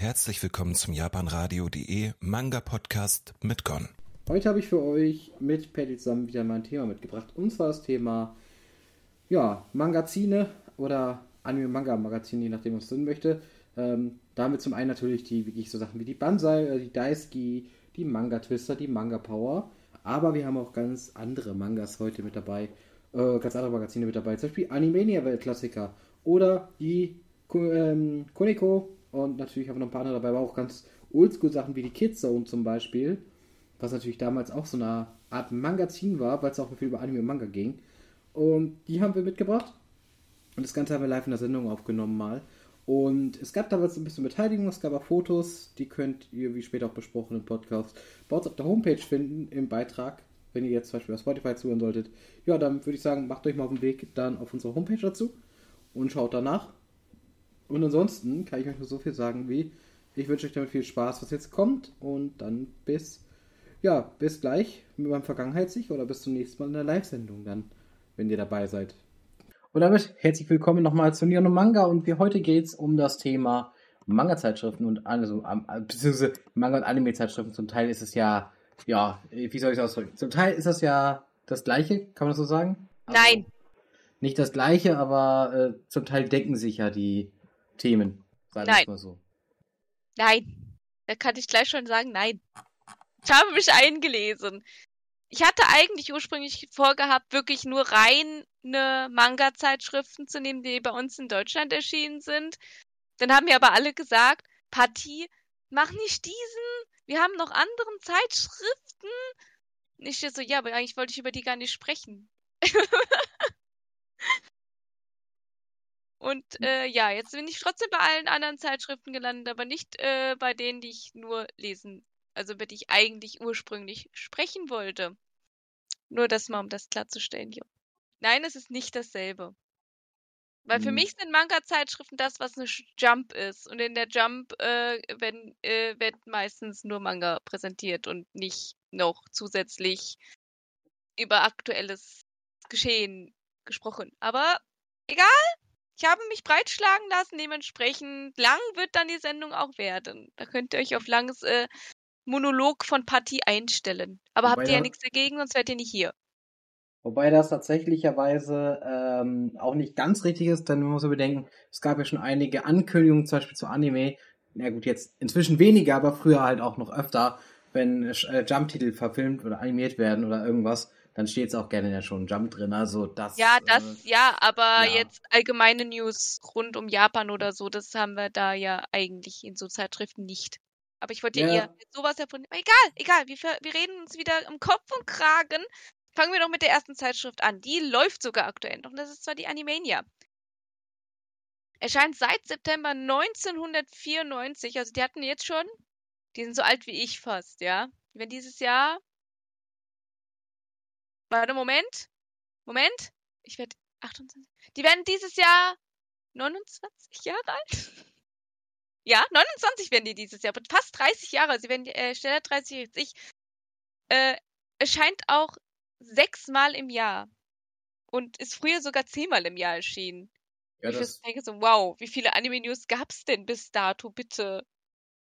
Herzlich willkommen zum japanradio.de Manga Podcast mit Gon. Heute habe ich für euch mit Patty zusammen wieder mal ein Thema mitgebracht. Und zwar das Thema, ja, Mangazine oder Anime-Manga-Magazine, je nachdem, was man möchte. Ähm, damit zum einen natürlich die wirklich so Sachen wie die Banzai, äh, die Daisuki, die Manga-Twister, die Manga-Power. Aber wir haben auch ganz andere Mangas heute mit dabei. Äh, ganz andere Magazine mit dabei. Zum Beispiel Animania-Weltklassiker oder die ähm, Koneko und natürlich haben wir noch ein paar andere dabei, aber auch ganz Oldschool-Sachen wie die Kids Zone zum Beispiel, was natürlich damals auch so eine Art Magazin war, weil es auch viel über Anime und Manga ging. Und die haben wir mitgebracht. Und das Ganze haben wir live in der Sendung aufgenommen mal. Und es gab damals ein bisschen Beteiligung, es gab auch Fotos, die könnt ihr, wie später auch besprochen im Podcast, bei uns auf der Homepage finden, im Beitrag. Wenn ihr jetzt zum Beispiel auf Spotify zuhören solltet, ja, dann würde ich sagen, macht euch mal auf den Weg dann auf unsere Homepage dazu und schaut danach. Und ansonsten kann ich euch nur so viel sagen wie, ich wünsche euch damit viel Spaß, was jetzt kommt. Und dann bis, ja, bis gleich beim Vergangenheitssicht oder bis zum nächsten Mal in der Live-Sendung dann, wenn ihr dabei seid. Und damit herzlich willkommen nochmal zu Neon Manga und wie heute geht es um das Thema Manga-Zeitschriften und also, beziehungsweise Manga- und Anime-Zeitschriften. Zum Teil ist es ja, ja, wie soll ich es ausdrücken? Zum Teil ist das ja das Gleiche, kann man das so sagen? Also, Nein. Nicht das Gleiche, aber äh, zum Teil decken sich ja die Themen. Sagen nein. mal so. Nein. Da kann ich gleich schon sagen, nein. Ich habe mich eingelesen. Ich hatte eigentlich ursprünglich vorgehabt, wirklich nur reine Manga-Zeitschriften zu nehmen, die bei uns in Deutschland erschienen sind. Dann haben mir aber alle gesagt, Patti, mach nicht diesen. Wir haben noch andere Zeitschriften. Und ich so, ja, aber eigentlich wollte ich über die gar nicht sprechen. Und hm. äh, ja, jetzt bin ich trotzdem bei allen anderen Zeitschriften gelandet, aber nicht äh, bei denen, die ich nur lesen, also über die ich eigentlich ursprünglich sprechen wollte. Nur das mal, um das klarzustellen, jo. Nein, es ist nicht dasselbe. Weil für hm. mich sind Manga-Zeitschriften das, was eine Jump ist. Und in der Jump äh, werden, äh, wird meistens nur Manga präsentiert und nicht noch zusätzlich über aktuelles Geschehen gesprochen. Aber egal, ich habe mich breitschlagen lassen, dementsprechend lang wird dann die Sendung auch werden. Da könnt ihr euch auf langes äh, Monolog von Patti einstellen. Aber Wobei habt ihr ja nichts dagegen, sonst wärt ihr nicht hier. Wobei das tatsächlicherweise ähm, auch nicht ganz richtig ist, denn man muss bedenken, es gab ja schon einige Ankündigungen, zum Beispiel zu Anime. Na ja, gut, jetzt inzwischen weniger, aber früher halt auch noch öfter, wenn äh, Jump-Titel verfilmt oder animiert werden oder irgendwas, dann steht es auch gerne in der schon Jump drin. Also das. Ja, das, äh, ja, aber ja. jetzt allgemeine News rund um Japan oder so, das haben wir da ja eigentlich in so Zeitschriften nicht. Aber ich wollte ja eher sowas davon. Egal, egal, wir, wir reden uns wieder im Kopf und Kragen. Fangen wir doch mit der ersten Zeitschrift an. Die läuft sogar aktuell noch. Und das ist zwar die Animania. Erscheint seit September 1994. Also die hatten jetzt schon. Die sind so alt wie ich fast, ja. Werden dieses Jahr Warte, Moment. Moment. Ich werde 28. Die werden dieses Jahr 29 Jahre alt. Ja, 29 werden die dieses Jahr. Fast 30 Jahre. Sie werden äh, schneller 30 als ich. Äh, erscheint auch sechsmal im Jahr. Und ist früher sogar zehnmal im Jahr erschienen. Ja, ich das... denke so, wow, wie viele Anime-News gab es denn bis dato, bitte?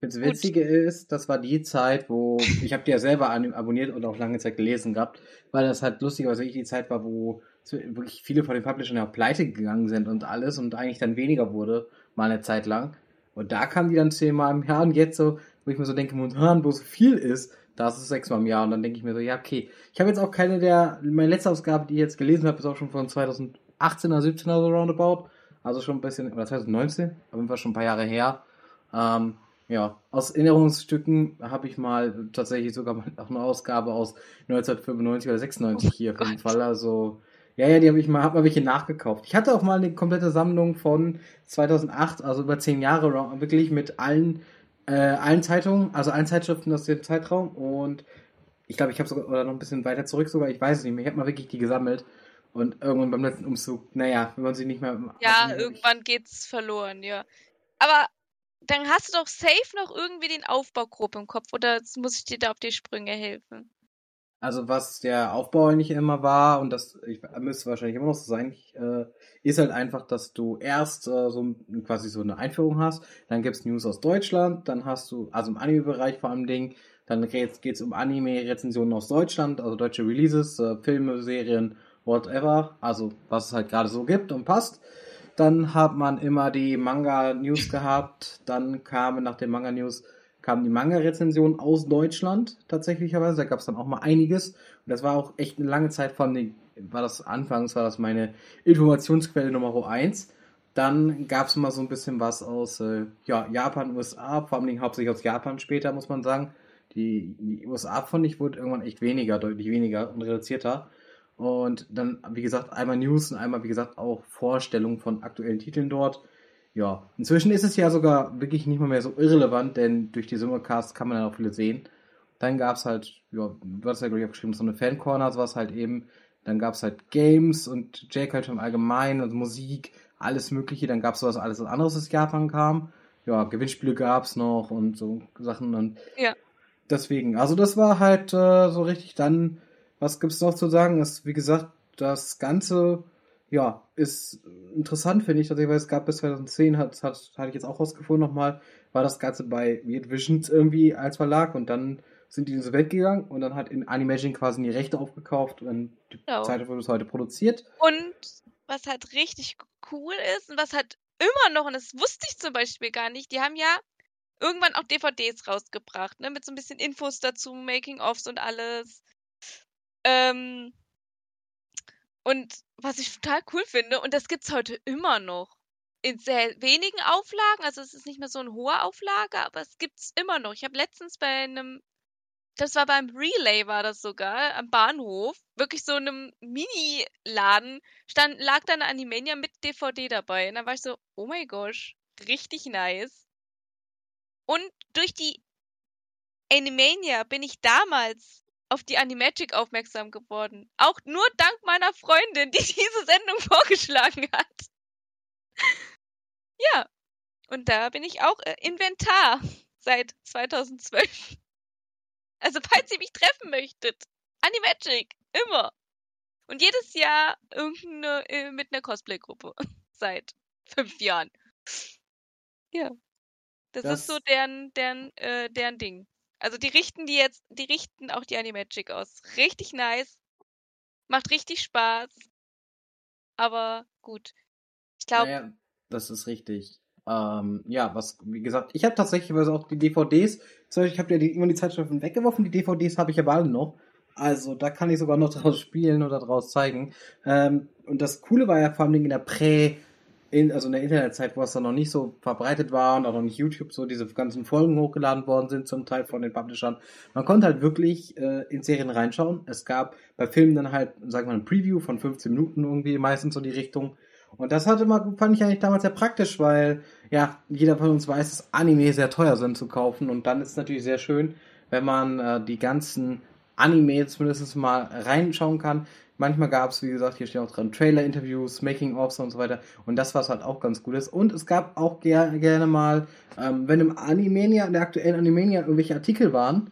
Das Witzige Gut. ist, das war die Zeit, wo ich habe die ja selber abonniert und auch lange Zeit gelesen gehabt, weil das halt lustigerweise wirklich die Zeit war, wo wirklich viele von den Publishern ja pleite gegangen sind und alles und eigentlich dann weniger wurde, mal eine Zeit lang. Und da kam die dann zehnmal im Jahr und jetzt so, wo ich mir so denke, momentan, wo so viel ist, da ist es sechsmal im Jahr und dann denke ich mir so, ja, okay. Ich habe jetzt auch keine der, meine letzte Ausgabe, die ich jetzt gelesen habe, ist auch schon von 2018 oder 17 oder so roundabout. Also schon ein bisschen, oder 2019, auf jeden Fall schon ein paar Jahre her. Ähm, ja, aus Erinnerungsstücken habe ich mal tatsächlich sogar mal auch eine Ausgabe aus 1995 oder 96 hier auf jeden Fall. Also, ja, ja, die habe ich mal, hab mal welche nachgekauft. Ich hatte auch mal eine komplette Sammlung von 2008, also über zehn Jahre, wirklich mit allen, äh, allen Zeitungen, also allen Zeitschriften aus dem Zeitraum und ich glaube, ich habe sogar, oder noch ein bisschen weiter zurück sogar, ich weiß es nicht mehr, ich habe mal wirklich die gesammelt. Und irgendwann beim letzten Umzug, naja, wenn man sie nicht mehr. Ja, irgendwann geht's verloren, ja. Aber dann hast du doch safe noch irgendwie den Aufbaugruppe im Kopf oder muss ich dir da auf die Sprünge helfen? Also was der Aufbau nicht immer war, und das ich, müsste wahrscheinlich immer noch so sein, äh, ist halt einfach, dass du erst äh, so quasi so eine Einführung hast, dann gibt's News aus Deutschland, dann hast du, also im Anime-Bereich vor allem Ding, dann geht's, geht's um Anime-Rezensionen aus Deutschland, also deutsche Releases, äh, Filme, Serien, whatever, also was es halt gerade so gibt und passt. Dann hat man immer die Manga-News gehabt, dann kamen nach den Manga-News kamen die Manga-Rezensionen aus Deutschland tatsächlicherweise. Da gab es dann auch mal einiges. Und das war auch echt eine lange Zeit von war das anfangs, war das meine Informationsquelle Nummer eins. Dann gab es mal so ein bisschen was aus äh, ja, Japan, USA, vor allem hauptsächlich aus Japan später, muss man sagen. Die, die USA, fand ich, wurde irgendwann echt weniger, deutlich weniger und reduzierter. Und dann, wie gesagt, einmal News und einmal, wie gesagt, auch Vorstellungen von aktuellen Titeln dort. Ja, inzwischen ist es ja sogar wirklich nicht mal mehr so irrelevant, denn durch die Simulcast kann man ja auch viele sehen. Dann gab es halt, ja, du hast ja, glaube ich, auch geschrieben, so eine Fan-Corner, sowas halt eben. Dann gab es halt Games und J-Culture im Allgemeinen und Musik, alles Mögliche. Dann gab es sowas alles anderes, das Japan kam. Ja, Gewinnspiele gab es noch und so Sachen und ja. deswegen, also das war halt äh, so richtig dann, was gibt's noch zu sagen? Ist, wie gesagt, das Ganze ja, ist interessant, finde ich, tatsächlich, weil es gab bis 2010, hat, hat, hatte ich jetzt auch rausgefunden nochmal, war das Ganze bei Weird Visions irgendwie als Verlag und dann sind die in diese Welt gegangen und dann hat in Animation quasi die Rechte aufgekauft und die genau. Zeit wurde bis heute produziert. Und was halt richtig cool ist und was halt immer noch, und das wusste ich zum Beispiel gar nicht, die haben ja irgendwann auch DVDs rausgebracht, ne, mit so ein bisschen Infos dazu, Making-ofs und alles. Ähm, und was ich total cool finde, und das gibt's heute immer noch. In sehr wenigen Auflagen, also es ist nicht mehr so eine hohe Auflage, aber es gibt's immer noch. Ich habe letztens bei einem, das war beim Relay, war das sogar, am Bahnhof, wirklich so einem Mini-Laden, stand, lag da eine Animania mit DVD dabei. Und dann war ich so, oh mein Gott, richtig nice. Und durch die Animania bin ich damals auf die Animagic aufmerksam geworden. Auch nur dank meiner Freundin, die diese Sendung vorgeschlagen hat. ja. Und da bin ich auch äh, Inventar seit 2012. Also, falls ihr mich treffen möchtet, Animagic, immer. Und jedes Jahr irgendeine, äh, mit einer Cosplay-Gruppe. Seit fünf Jahren. Ja. Das, das, ist so deren, deren, äh, deren Ding. Also die richten die jetzt, die richten auch die Animagic aus. Richtig nice. Macht richtig Spaß. Aber gut. Ich glaube. Naja, das ist richtig. Ähm, ja, was, wie gesagt, ich habe tatsächlich auch die DVDs. Zum Beispiel, ich habe ja die, immer die Zeitschriften weggeworfen, die DVDs habe ich aber alle noch. Also da kann ich sogar noch draus spielen oder draus zeigen. Ähm, und das Coole war ja vor allem in der Prä- in, also in der Internetzeit, wo es dann noch nicht so verbreitet war und auch noch nicht YouTube so diese ganzen Folgen hochgeladen worden sind, zum Teil von den Publishern. Man konnte halt wirklich äh, in Serien reinschauen. Es gab bei Filmen dann halt, sagen wir mal, ein Preview von 15 Minuten irgendwie, meistens so die Richtung. Und das hatte man, fand ich eigentlich damals sehr praktisch, weil ja, jeder von uns weiß, dass Anime sehr teuer sind zu kaufen. Und dann ist es natürlich sehr schön, wenn man äh, die ganzen Anime zumindest mal reinschauen kann. Manchmal gab es, wie gesagt, hier stehen auch dran Trailer-Interviews, Making-ofs und so weiter. Und das, was halt auch ganz gut ist. Und es gab auch ger gerne mal, ähm, wenn im Animania, in der aktuellen Animania irgendwelche Artikel waren,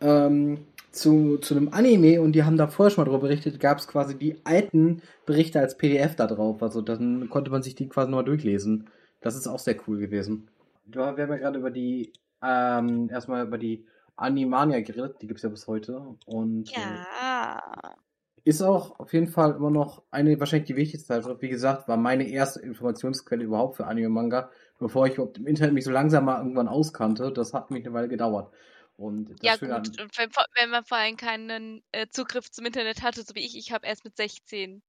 ähm, zu, zu einem Anime und die haben da vorher schon mal darüber berichtet, gab es quasi die alten Berichte als PDF da drauf. Also dann konnte man sich die quasi nochmal durchlesen. Das ist auch sehr cool gewesen. Wir haben ja gerade über die, ähm, erstmal über die Animania geredet, die gibt es ja bis heute. Und, ja. Ist auch auf jeden Fall immer noch eine, wahrscheinlich die wichtigste Zeitschrift. Wie gesagt, war meine erste Informationsquelle überhaupt für Anime Manga, bevor ich überhaupt im Internet mich so langsam mal irgendwann auskannte. Das hat mich eine Weile gedauert. Und ja, gut, an... wenn, wenn, man vor allem keinen äh, Zugriff zum Internet hatte, so wie ich, ich habe erst mit 16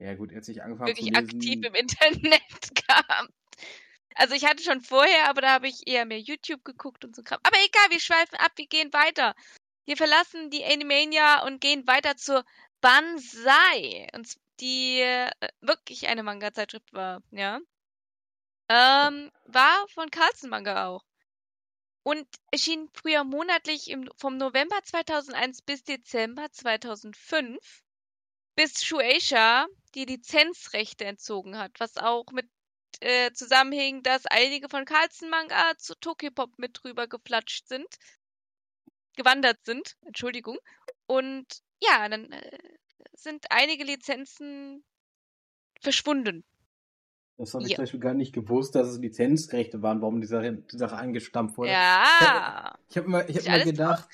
ja, gut, als ich angefangen wirklich aktiv im Internet kam. Also ich hatte schon vorher, aber da habe ich eher mehr YouTube geguckt und so Kram. Aber egal, wir schweifen ab, wir gehen weiter. Wir verlassen die Animania und gehen weiter zur Banzai. Und die äh, wirklich eine Manga-Zeitschrift war, ja. Ähm, war von Carlsen Manga auch. Und erschien früher monatlich im, vom November 2001 bis Dezember 2005, bis Shueisha die Lizenzrechte entzogen hat, was auch mit äh, zusammenhing, dass einige von Carlsen Manga zu Tokyopop mit drüber geflatscht sind, gewandert sind, Entschuldigung. Und ja, dann äh, sind einige Lizenzen verschwunden. Das habe ich Ja. zum Beispiel gar nicht gewusst, dass es Lizenzrechte waren, warum die Sache, die Sache eingestampft wurde. Ja, Ich habe ich hab ich mal alles gedacht,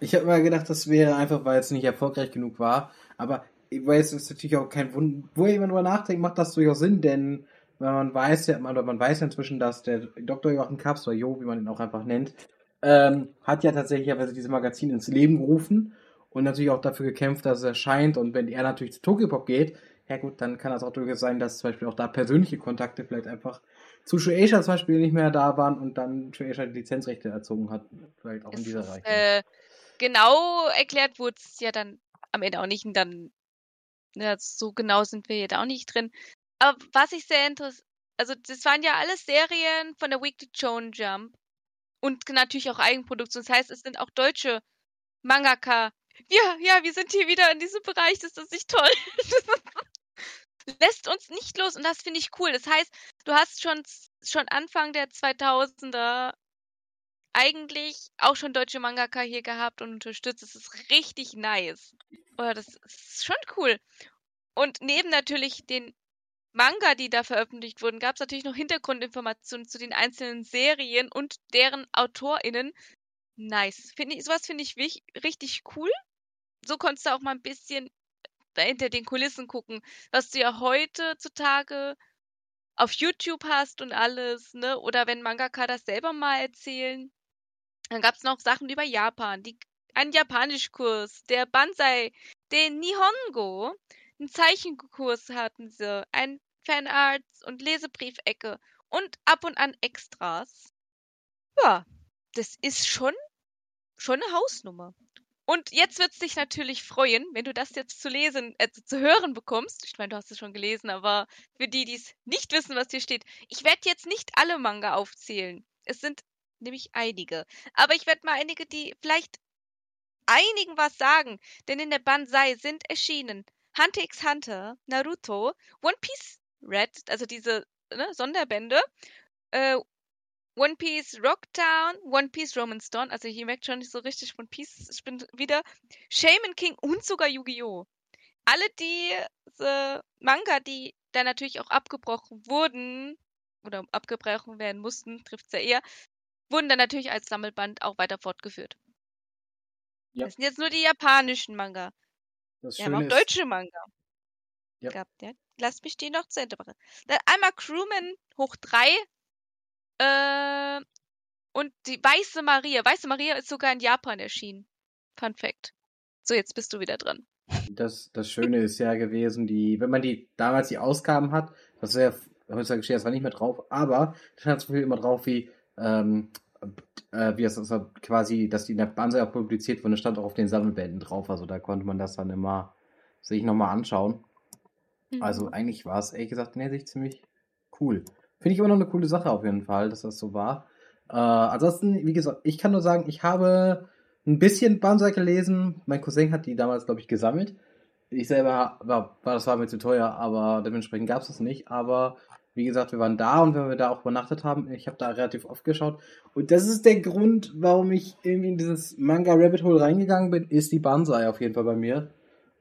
ich habe mal gedacht, das wäre einfach, weil es nicht erfolgreich genug war. Aber weiß, es ist natürlich auch kein Wunder, wo jemand drüber nachdenkt, macht das durchaus Sinn, denn wenn man weiß ja, man, man weiß ja inzwischen, dass der Dr. Joachim Kaps oder Jo, wie man ihn auch einfach nennt, ähm, hat ja tatsächlich dieses Magazin ins Leben gerufen und natürlich auch dafür gekämpft, dass es erscheint. Und wenn er natürlich zu Tokyopop geht, ja gut, dann kann das auch durchaus sein, dass zum Beispiel auch da persönliche Kontakte vielleicht einfach zu Shueisha zum Beispiel nicht mehr da waren und dann Shueisha die Lizenzrechte erzogen hat. Vielleicht auch in Es dieser Reichweite. äh, genau erklärt wurde es ja dann am Ende auch nicht. Und dann, ja, so genau sind wir jetzt auch nicht drin. Aber was ich sehr interessant, also das waren ja alles Serien von der Weekly Shonen Jump und natürlich auch Eigenproduktion. Das heißt, es sind auch deutsche Mangaka. Ja, ja, wir sind hier wieder in diesem Bereich. Das ist nicht toll. Lässt uns nicht los und das finde ich cool. Das heißt, du hast schon schon Anfang der 2000er eigentlich auch schon deutsche Mangaka hier gehabt und unterstützt. Das ist richtig nice. Oder das ist schon cool. Und neben natürlich den Manga, die da veröffentlicht wurden, gab es natürlich noch Hintergrundinformationen zu den einzelnen Serien und deren AutorInnen. Nice. Find ich, sowas finde ich wich, richtig cool. So konntest du auch mal ein bisschen hinter den Kulissen gucken, was du ja heutzutage auf YouTube hast und alles, ne? Oder wenn Mangaka das selber mal erzählen. Dann gab es noch Sachen über Japan, die, einen Japanischkurs, der Banzai, den Nihongo, einen Zeichenkurs hatten sie, ein Fanarts und Lesebriefecke und ab und an Extras. Ja, das ist schon, schon eine Hausnummer. Und jetzt wird's dich natürlich freuen, wenn du das jetzt zu lesen, äh, zu hören bekommst. Ich meine, du hast es schon gelesen, aber für die, die es nicht wissen, was hier steht, ich werde jetzt nicht alle Manga aufzählen. Es sind nämlich einige. Aber ich werde mal einige, die vielleicht einigen was sagen. Denn in der Banzai sind erschienen Hunter x Hunter, Naruto, One Piece Red, also diese ne, Sonderbände, äh, One Piece Rocktown, One Piece Romance Dawn, also hier merkt schon nicht so richtig One Piece, ich bin wieder, Shaman King und sogar Yu-Gi-Oh! Alle diese Manga, die dann natürlich auch abgebrochen wurden, oder abgebrochen werden mussten, trifft's ja eher, wurden dann natürlich als Sammelband auch weiter fortgeführt. Ja. Das sind jetzt nur die japanischen Manga. Das Wir haben auch deutsche Manga Ja. gehabt, ja. Lass mich die noch zu Ende machen. Dann einmal Crewman hoch drei äh, und die Weiße Maria. Weiße Maria ist sogar in Japan erschienen. Fun Fact. So, jetzt bist du wieder dran. das, das Schöne ist ja gewesen, die, wenn man die damals die Ausgaben hat, das ist ja heutzutage steht das war nicht mehr drauf, aber da stand so viel immer drauf wie, ähm, äh, wie es das war quasi, dass die in der Banzai auch publiziert wurde, stand auch auf den Sammelbänden drauf, also da konnte man das dann immer sich nochmal anschauen. Also Mhm. eigentlich war es ehrlich gesagt in der Sicht ziemlich cool. Finde ich immer noch eine coole Sache auf jeden Fall, dass das so war. Äh, ansonsten, wie gesagt, ich kann nur sagen, ich habe ein bisschen Banzai gelesen. Mein Cousin hat die damals, glaube ich, gesammelt. Ich selber war, war das war mir zu teuer, aber dementsprechend gab es das nicht. Aber wie gesagt, wir waren da und wenn wir da auch übernachtet haben, ich habe da relativ oft geschaut. Und das ist der Grund, warum ich irgendwie in dieses Manga Rabbit Hole reingegangen bin, ist die Banzai auf jeden Fall bei mir.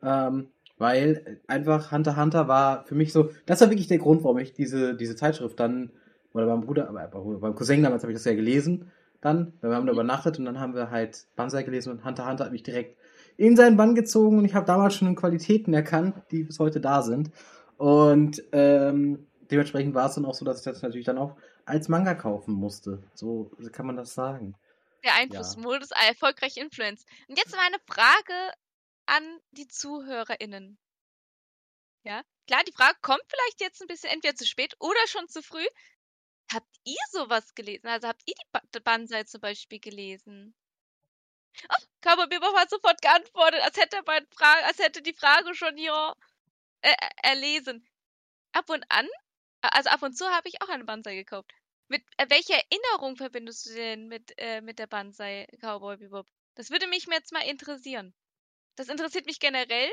Ähm, weil einfach Hunter x Hunter war für mich so, das war wirklich der Grund, warum ich diese, diese Zeitschrift dann, oder beim Bruder, aber beim beim Cousin damals habe ich das ja gelesen, dann, weil wir haben da übernachtet und dann haben wir halt Banzai gelesen und Hunter x Hunter hat mich direkt in seinen Bann gezogen und ich habe damals schon Qualitäten erkannt, die bis heute da sind. Und ähm, dementsprechend war es dann auch so, dass ich das natürlich dann auch als Manga kaufen musste. So kann man das sagen. Der Einflussmodus erfolgreich Influence. Und jetzt mal eine Frage an die ZuhörerInnen. Ja, klar, die Frage kommt vielleicht jetzt ein bisschen entweder zu spät oder schon zu früh. Habt ihr sowas gelesen? Also habt ihr die ba Banzai zum Beispiel gelesen? Oh, Cowboy Bebop hat sofort geantwortet, als hätte, bei Frage, als hätte die Frage schon hier äh, äh, erlesen. Ab und an, also ab und zu habe ich auch eine Banzai gekauft. Mit äh, welcher Erinnerung verbindest du denn mit, äh, mit der Banzai Cowboy Bebop? Das würde mich jetzt mal interessieren. Das interessiert mich generell,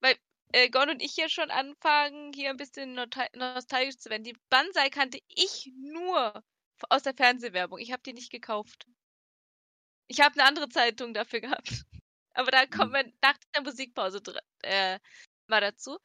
weil äh, Gon und ich ja schon anfangen, hier ein bisschen nostal- nostalgisch zu werden. Die Banzai kannte ich nur aus der Fernsehwerbung. Ich habe die nicht gekauft. Ich habe eine andere Zeitung dafür gehabt. Aber da kommen wir nach der Musikpause äh, mal dazu.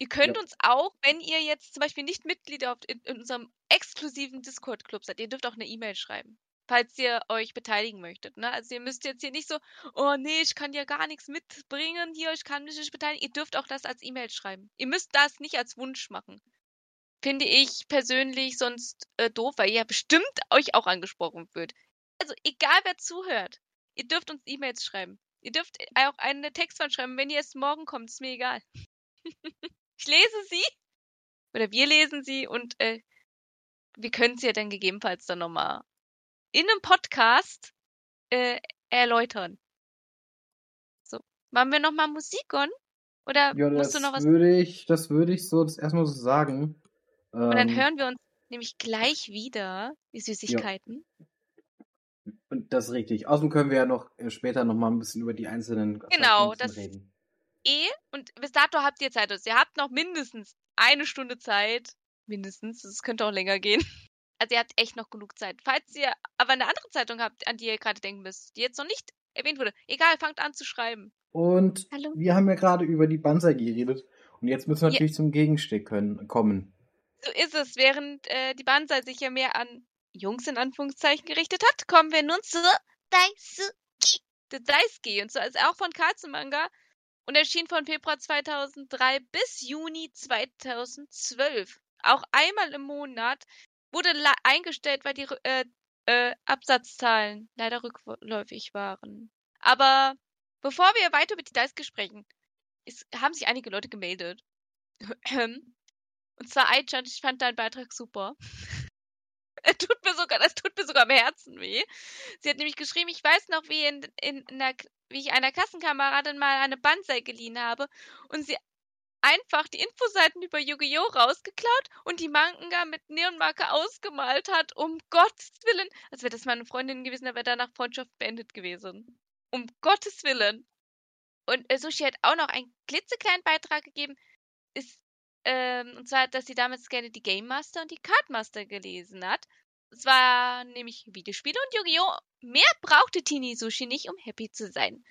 Ihr könnt Ja. uns auch, wenn ihr jetzt zum Beispiel nicht Mitglied auf, in, in unserem exklusiven Discord-Club seid, ihr dürft auch eine E-Mail schreiben, falls ihr euch beteiligen möchtet. Ne? Also ihr müsst jetzt hier nicht so, oh nee, ich kann ja gar nichts mitbringen hier, ich kann mich nicht beteiligen. Ihr dürft auch das als E-Mail schreiben. Ihr müsst das nicht als Wunsch machen. Finde ich persönlich sonst äh, doof, weil ihr ja bestimmt euch auch angesprochen wird. Also egal wer zuhört, ihr dürft uns E-Mails schreiben. Ihr dürft auch eine Textwand schreiben, wenn ihr erst morgen kommt, ist mir egal. ich lese sie oder wir lesen sie und äh, wir können sie ja dann gegebenenfalls dann nochmal in einem Podcast äh, erläutern. So, machen wir nochmal Musik on? Oder Ja, musst du noch was? würde ich, das würde ich so das erstmal so sagen. Und dann Ähm, hören wir uns nämlich gleich wieder, die Süßigkeiten. Und das ist richtig. Außerdem können wir ja noch äh, später noch mal ein bisschen über die einzelnen Genau, das- reden. Eh, und bis dato habt ihr Zeit. Also ihr habt noch mindestens eine Stunde Zeit. Mindestens, es könnte auch länger gehen. Also ihr habt echt noch genug Zeit. Falls ihr aber eine andere Zeitung habt, an die ihr gerade denken müsst, die jetzt noch nicht erwähnt wurde, egal, fangt an zu schreiben. Und Hallo. wir haben ja gerade über die Banzai geredet. Und jetzt müssen wir Ja. natürlich zum Gegenstück können, kommen. So ist es. Während äh, die Banzai sich ja mehr an Jungs in Anführungszeichen gerichtet hat, kommen wir nun zu Daisuki. Der Daisuki. Und zwar ist er auch von Katsu Manga und erschien von Februar 2003 bis Juni 2012. Auch einmal im Monat wurde eingestellt, weil die äh, äh, Absatzzahlen leider rückläufig waren. Aber bevor wir weiter über die Daisuke sprechen, es haben sich einige Leute gemeldet. Und zwar Aichan, ich fand deinen Beitrag super. Er tut mir sogar, das tut mir sogar am Herzen weh. Sie hat nämlich geschrieben, ich weiß noch, wie, in, in, in der, wie ich einer Klassenkameradin mal eine Banzai geliehen habe und sie einfach die Infoseiten über Yu-Gi-Oh! rausgeklaut und die Manga mit Neonmarker ausgemalt hat. Um Gottes Willen. Als wäre das meine Freundin gewesen, dann wäre danach Freundschaft beendet gewesen. Um Gottes Willen. Und äh, Sushi hat auch noch einen klitzekleinen Beitrag gegeben. Ist ähm, und zwar, dass sie damals gerne die Game Master und die Card Master gelesen hat. Es war nämlich Videospiele und Yu-Gi-Oh! Mehr brauchte Tini Sushi nicht, um happy zu sein.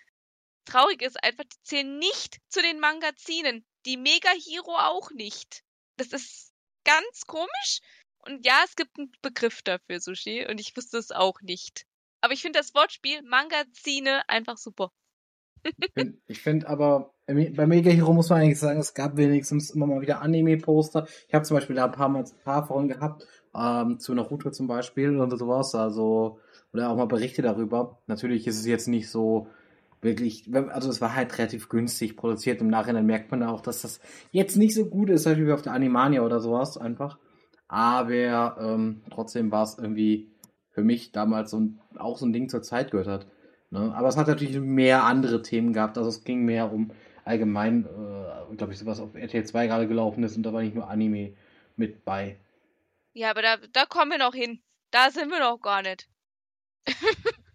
Traurig ist einfach, die zählen nicht zu den Magazinen. Die Mega Hero auch nicht. Das ist ganz komisch. Und ja, es gibt einen Begriff dafür, Sushi, und ich wusste es auch nicht. Aber ich finde das Wortspiel Mangazine einfach super. Ich find- finde aber, bei Mega Hero muss man eigentlich sagen, es gab wenigstens immer mal wieder Anime-Poster. Ich habe zum Beispiel da ein paar Mal ein paar von gehabt, ähm, zu Naruto zum Beispiel und sowas, also, oder auch mal Berichte darüber. Natürlich ist es jetzt nicht so wirklich, also es war halt relativ günstig produziert. Im Nachhinein merkt man auch, dass das jetzt nicht so gut ist, halt wie auf der Animania oder sowas einfach. Aber ähm, trotzdem war es irgendwie für mich damals so ein, auch so ein Ding zur Zeit gehört hat. Ne? Aber es hat natürlich mehr andere Themen gehabt. Also es ging mehr um allgemein, äh, glaube ich, sowas auf RTL 2 gerade gelaufen ist und da war nicht nur Anime mit bei. Ja, aber da, da kommen wir noch hin. Da sind wir noch gar nicht.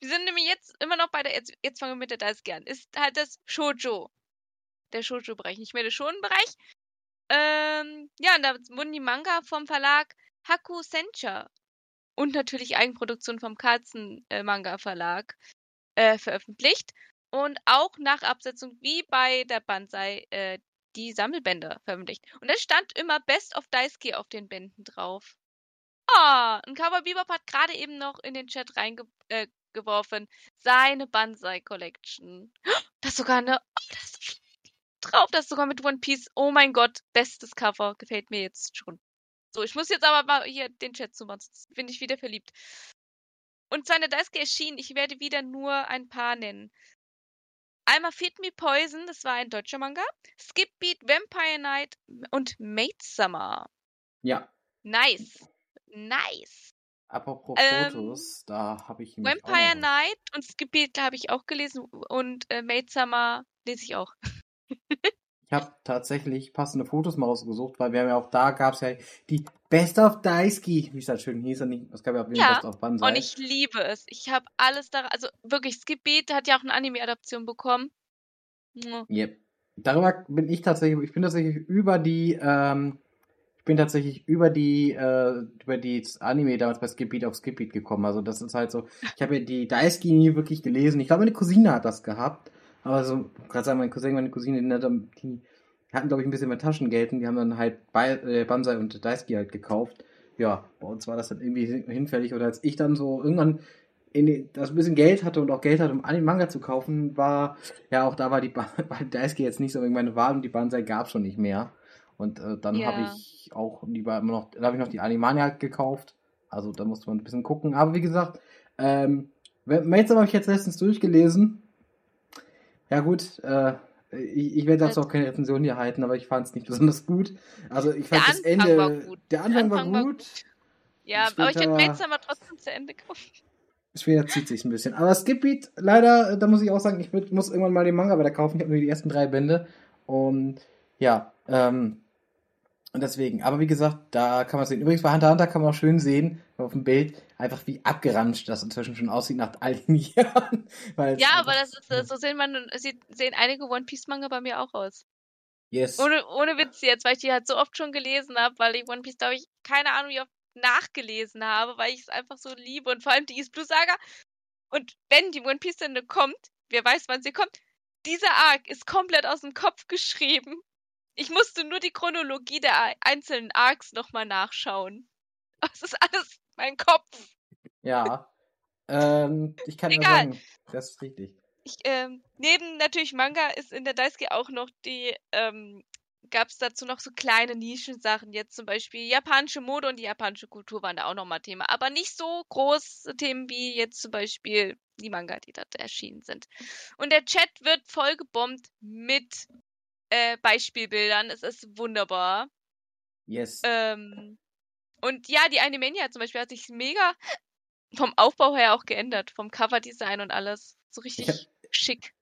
wir sind nämlich jetzt immer noch bei der, jetzt, jetzt fangen wir mit der Daisuke an. Ist halt das Shoujo. Der Shoujo-Bereich, nicht mehr der Shonen-Bereich. Ähm, ja, und da wurden die Manga vom Verlag Haku Sencha und natürlich Eigenproduktion vom Katzen-Manga-Verlag äh, veröffentlicht. Und auch nach Absetzung, wie bei der Banzai, äh, die Sammelbänder veröffentlicht. Und es stand immer Best of Daisuke auf den Bänden drauf. Ah, und Cowboy Bebop hat gerade eben noch in den Chat reingeworfen, äh, seine Banzai Collection. Da ist sogar eine, oh, da ist drauf, das ist sogar mit One Piece. Oh mein Gott, bestes Cover, gefällt mir jetzt schon. So, ich muss jetzt aber mal hier den Chat zumachen, sonst bin ich wieder verliebt. Und seine Daisuke erschien, ich werde wieder nur ein paar nennen. Einmal Feed Me Poison, das war ein deutscher Manga. Skip Beat, Vampire Night und Maid Summer. Ja, Nice. Nice. apropos Ähm, Fotos, da habe ich Vampire. Night und Skip Beat habe ich auch gelesen und äh, Maid Summer lese ich auch. Ich habe tatsächlich passende Fotos mal rausgesucht, weil wir haben ja auch da gab es ja die Best of Daisuke, wie es da schön hieß, und nicht, es gab ja auch Ja, Best of Banzai. Und ich liebe es. Ich habe alles da, also wirklich, Skip Beat hat ja auch eine Anime-Adaption bekommen. Yep. Darüber bin ich tatsächlich, ich bin tatsächlich über die, ähm, ich bin tatsächlich über die, äh, über die Anime damals bei Skipbeat auf Skipbeat gekommen. Also das ist halt so, ich habe ja die Daisuke nie wirklich gelesen. Ich glaube, meine Cousine hat das gehabt. Aber so, gerade sagen, mein Cousin, meine Cousine, die, die hatten, glaube ich, ein bisschen mehr Taschengeld und die haben dann halt bei, äh, Banzai und Daisuke halt gekauft. Ja, bei uns war das dann irgendwie hinfällig. Oder als ich dann so irgendwann in die, das ein bisschen Geld hatte und auch Geld hatte, um Anime Manga zu kaufen, war, ja, auch da war die, Daisuke jetzt nicht so meine Wahl und die Banzai gab schon nicht mehr. Und äh, dann Ja. habe ich auch lieber immer noch, da habe ich noch die Animania halt gekauft. Also da musste man ein bisschen gucken. Aber wie gesagt, ähm, Maidstone habe ich jetzt letztens durchgelesen. Ja gut, äh, ich, ich werde dazu auch keine Rezension hier halten, aber ich fand es nicht besonders gut. Also ich fand Der das Anfang Ende. war gut. Der Anfang, Anfang war gut. Ja, Später- aber ich hätte Mates aber trotzdem zu Ende kaufen. Später zieht sich ein bisschen. Aber Skipbeat, leider, äh, da muss ich auch sagen, ich muss irgendwann mal den Manga wieder kaufen. Ich habe nur die ersten drei Bände. Und ja, ähm, und deswegen. Aber wie gesagt, da kann man sehen. Übrigens bei Hunter Hunter kann man auch schön sehen, auf dem Bild, einfach wie abgeranscht das inzwischen schon aussieht nach all den Jahren. Ja, aber das ist, so sehen man, sehen einige One Piece Manga bei mir auch aus. Yes. Ohne, ohne Witz jetzt, weil ich die halt so oft schon gelesen habe, weil ich One Piece, glaube ich, keine Ahnung, wie oft nachgelesen habe, weil ich es einfach so liebe und vor allem die East Blue Saga. Und wenn die One Piece Ende kommt, wer weiß, wann sie kommt, dieser Arc ist komplett aus dem Kopf geschrieben. Ich musste nur die Chronologie der ei- einzelnen Arcs nochmal nachschauen. Das ist alles mein Kopf. Ja. ähm, ich kann nur Egal. sagen, das ist richtig. Ich, ähm, neben natürlich Manga ist in der Daisuke auch noch die, ähm, gab es dazu noch so kleine Nischensachen. Jetzt zum Beispiel japanische Mode und die japanische Kultur waren da auch nochmal Thema. Aber nicht so große Themen wie jetzt zum Beispiel die Manga, die da erschienen sind. Und der Chat wird voll gebombt mit äh, Beispielbildern. Es ist wunderbar. Yes. Ähm, und ja, die Animania zum Beispiel hat sich mega vom Aufbau her auch geändert. Vom Coverdesign und alles. So richtig hab- schick.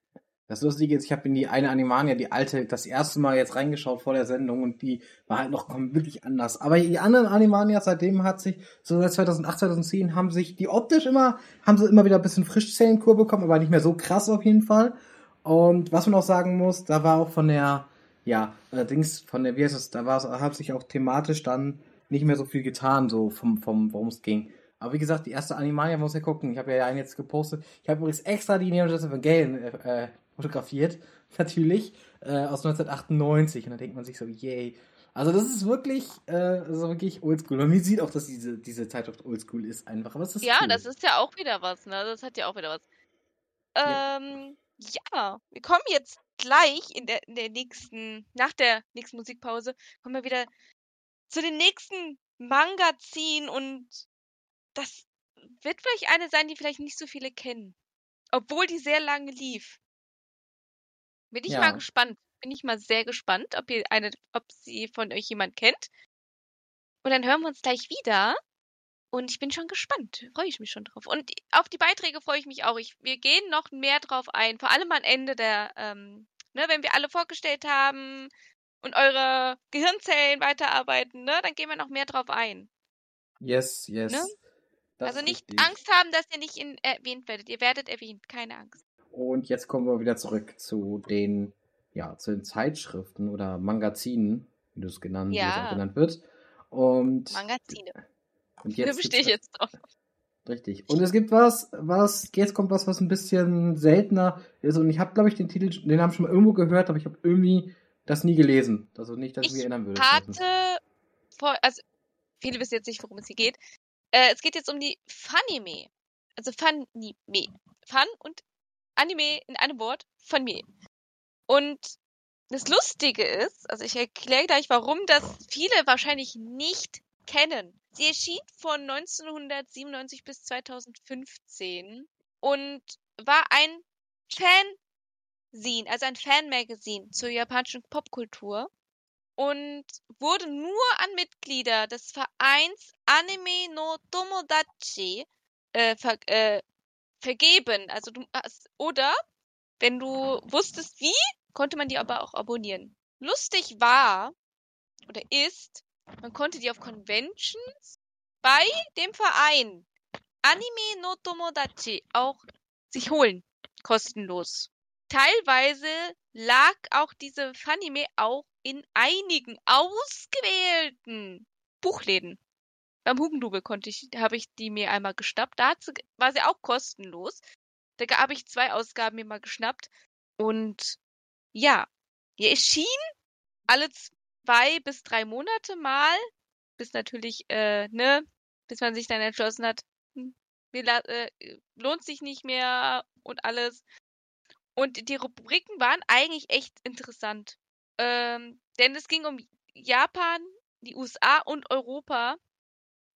Das Lustige ist, ich habe in die eine Animania, die alte, das erste Mal jetzt reingeschaut vor der Sendung und die war halt noch wirklich anders. Aber die anderen Animanias seitdem hat sich, so seit 2008, 2010, haben sich die optisch immer, haben sie immer wieder ein bisschen Frischzellenkur bekommen, aber nicht mehr so krass auf jeden Fall. Und was man auch sagen muss, da war auch von der, ja, allerdings von der, wie heißt es, da war hat sich auch thematisch dann nicht mehr so viel getan, so vom, vom, worum es ging. Aber wie gesagt, die erste Animania muss ja gucken. Ich habe ja einen jetzt gepostet. Ich habe übrigens extra die Neon Genesis Evangelion äh, äh, fotografiert, natürlich, äh, aus 1998. Und da denkt man sich so, yay. Also das ist wirklich, äh, das ist wirklich oldschool. Und man sieht auch, dass diese, diese Zeitschrift oldschool ist einfach. Aber es ist Ja, cool. das ist ja auch wieder was, ne? Das hat ja auch wieder was. Ähm, ja, wir kommen jetzt gleich in der, in der nächsten, nach der nächsten Musikpause, kommen wir wieder zu den nächsten Manga-Ziehen und das wird vielleicht eine sein, die vielleicht nicht so viele kennen. Obwohl die sehr lange lief. Bin ich Ja. mal gespannt. Bin ich mal sehr gespannt, ob ihr eine, ob sie von euch jemand kennt. Und dann hören wir uns gleich wieder. Und ich bin schon gespannt. Freue ich mich schon drauf. Und auf die Beiträge freue ich mich auch. Ich, wir gehen noch mehr drauf ein. Vor allem am Ende der, ähm, ne, wenn wir alle vorgestellt haben und eure Gehirnzellen weiterarbeiten, ne, dann gehen wir noch mehr drauf ein. Yes, yes. Ne? Also nicht richtig. Angst haben, dass ihr nicht in, erwähnt werdet. Ihr werdet erwähnt. Keine Angst. Und jetzt kommen wir wieder zurück zu den, ja, zu den Zeitschriften oder Magazinen, wie du es genannt, wie es Ja. auch genannt wird. Und, Magazine. Und Da jetzt bestehe ich jetzt drauf. Richtig. Und es gibt was, was, jetzt kommt was, was ein bisschen seltener ist. Und ich habe, glaube ich, den Titel, den Namen schon mal irgendwo gehört, aber ich habe irgendwie das nie gelesen. Also nicht, dass ich, mich Ich erinnern würde. hatte vor, also viele wissen jetzt nicht, worum es hier geht. Äh, es geht jetzt um die Funime. Also Funime. Fun und Anime in einem Wort. Funime. Und das Lustige ist, also ich erkläre gleich, warum das viele wahrscheinlich nicht kennen. Sie erschien von 1997 bis 2015 und war ein Fanzine, also ein Fanmagazin zur japanischen Popkultur und wurde nur an Mitglieder des Vereins Anime no Tomodachi äh, ver äh, vergeben. Also du hast, oder wenn du wusstest wie, konnte man die aber auch abonnieren. Lustig war oder ist, man konnte die auf Conventions bei dem Verein Anime no Tomodachi auch sich holen, kostenlos. Teilweise lag auch diese Funime auch in einigen ausgewählten Buchläden. Beim Hugendubel konnte ich, habe ich die mir einmal geschnappt. Da sie, war sie auch kostenlos. Da habe ich zwei Ausgaben mir mal geschnappt. Und ja, die erschien alle zwei bis drei Monate mal. Bis natürlich, äh, ne, bis man sich dann entschlossen hat, hm, äh, lohnt sich nicht mehr und alles. Und die Rubriken waren eigentlich echt interessant. Ähm, denn es ging um Japan, die USA und Europa,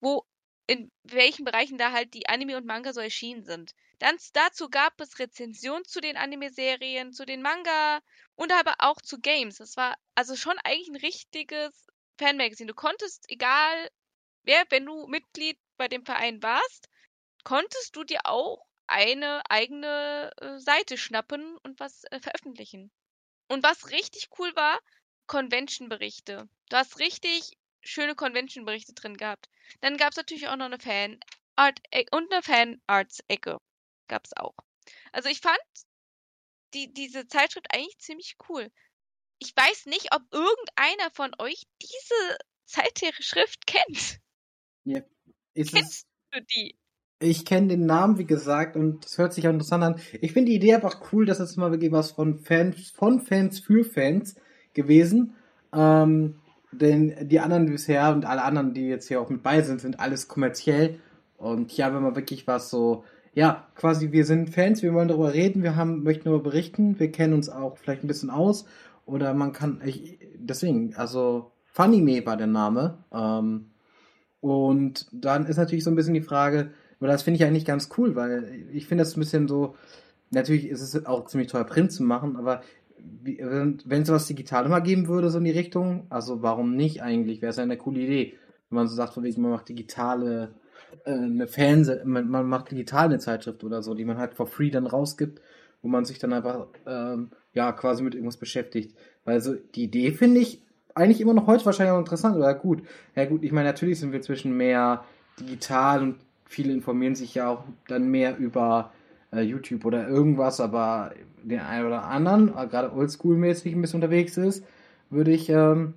wo in welchen Bereichen da halt die Anime und Manga so erschienen sind. Dann dazu gab es Rezensionen zu den Anime-Serien, zu den Manga und aber auch zu Games. Das war also schon eigentlich ein richtiges Fanmagazin. Du konntest, egal wer, wenn du Mitglied bei dem Verein warst, konntest du dir auch eine eigene äh, Seite schnappen und was äh, veröffentlichen. Und was richtig cool war, Convention-Berichte. Du hast richtig schöne Convention-Berichte drin gehabt. Dann gab es natürlich auch noch eine Fan-Art e, und eine Fan-Arts-Ecke. Gab es auch. Also ich fand die, diese Zeitschrift eigentlich ziemlich cool. Ich weiß nicht, ob irgendeiner von euch diese Zeitschrift kennt. Ja. Ist Kennst du die? Ich kenne den Namen, wie gesagt, und es hört sich auch interessant an. Ich finde die Idee einfach cool, dass es mal wirklich was von Fans, von Fans für Fans gewesen. Ähm, denn die anderen bisher und alle anderen, die jetzt hier auch mit bei sind, sind alles kommerziell. Und hier haben wir wirklich was so, ja, quasi wir sind Fans, wir wollen darüber reden, wir haben, möchten darüber berichten, wir kennen uns auch vielleicht ein bisschen aus. Oder man kann, ich, deswegen, also Funny war der Name. Ähm, und dann ist natürlich so ein bisschen die Frage, aber das finde ich eigentlich ganz cool, weil ich finde das ein bisschen so, natürlich ist es auch ziemlich teuer, Print zu machen, aber wenn es was digital mal geben würde, so in die Richtung, also warum nicht eigentlich? Wäre es ja eine coole Idee. Wenn man so sagt, von wegen, man macht digitale, äh, eine Fernseh, man, man, macht digital eine Zeitschrift oder so, die man halt for free dann rausgibt, wo man sich dann einfach, ähm, ja, quasi mit irgendwas beschäftigt. Weil so, die Idee finde ich eigentlich immer noch heute wahrscheinlich auch interessant oder gut. Ja gut, ich meine, natürlich sind wir zwischen mehr digital und viele informieren sich ja auch dann mehr über YouTube oder irgendwas, aber den einen oder anderen, äh, gerade oldschool-mäßig ein bisschen unterwegs ist, würde ich, ähm,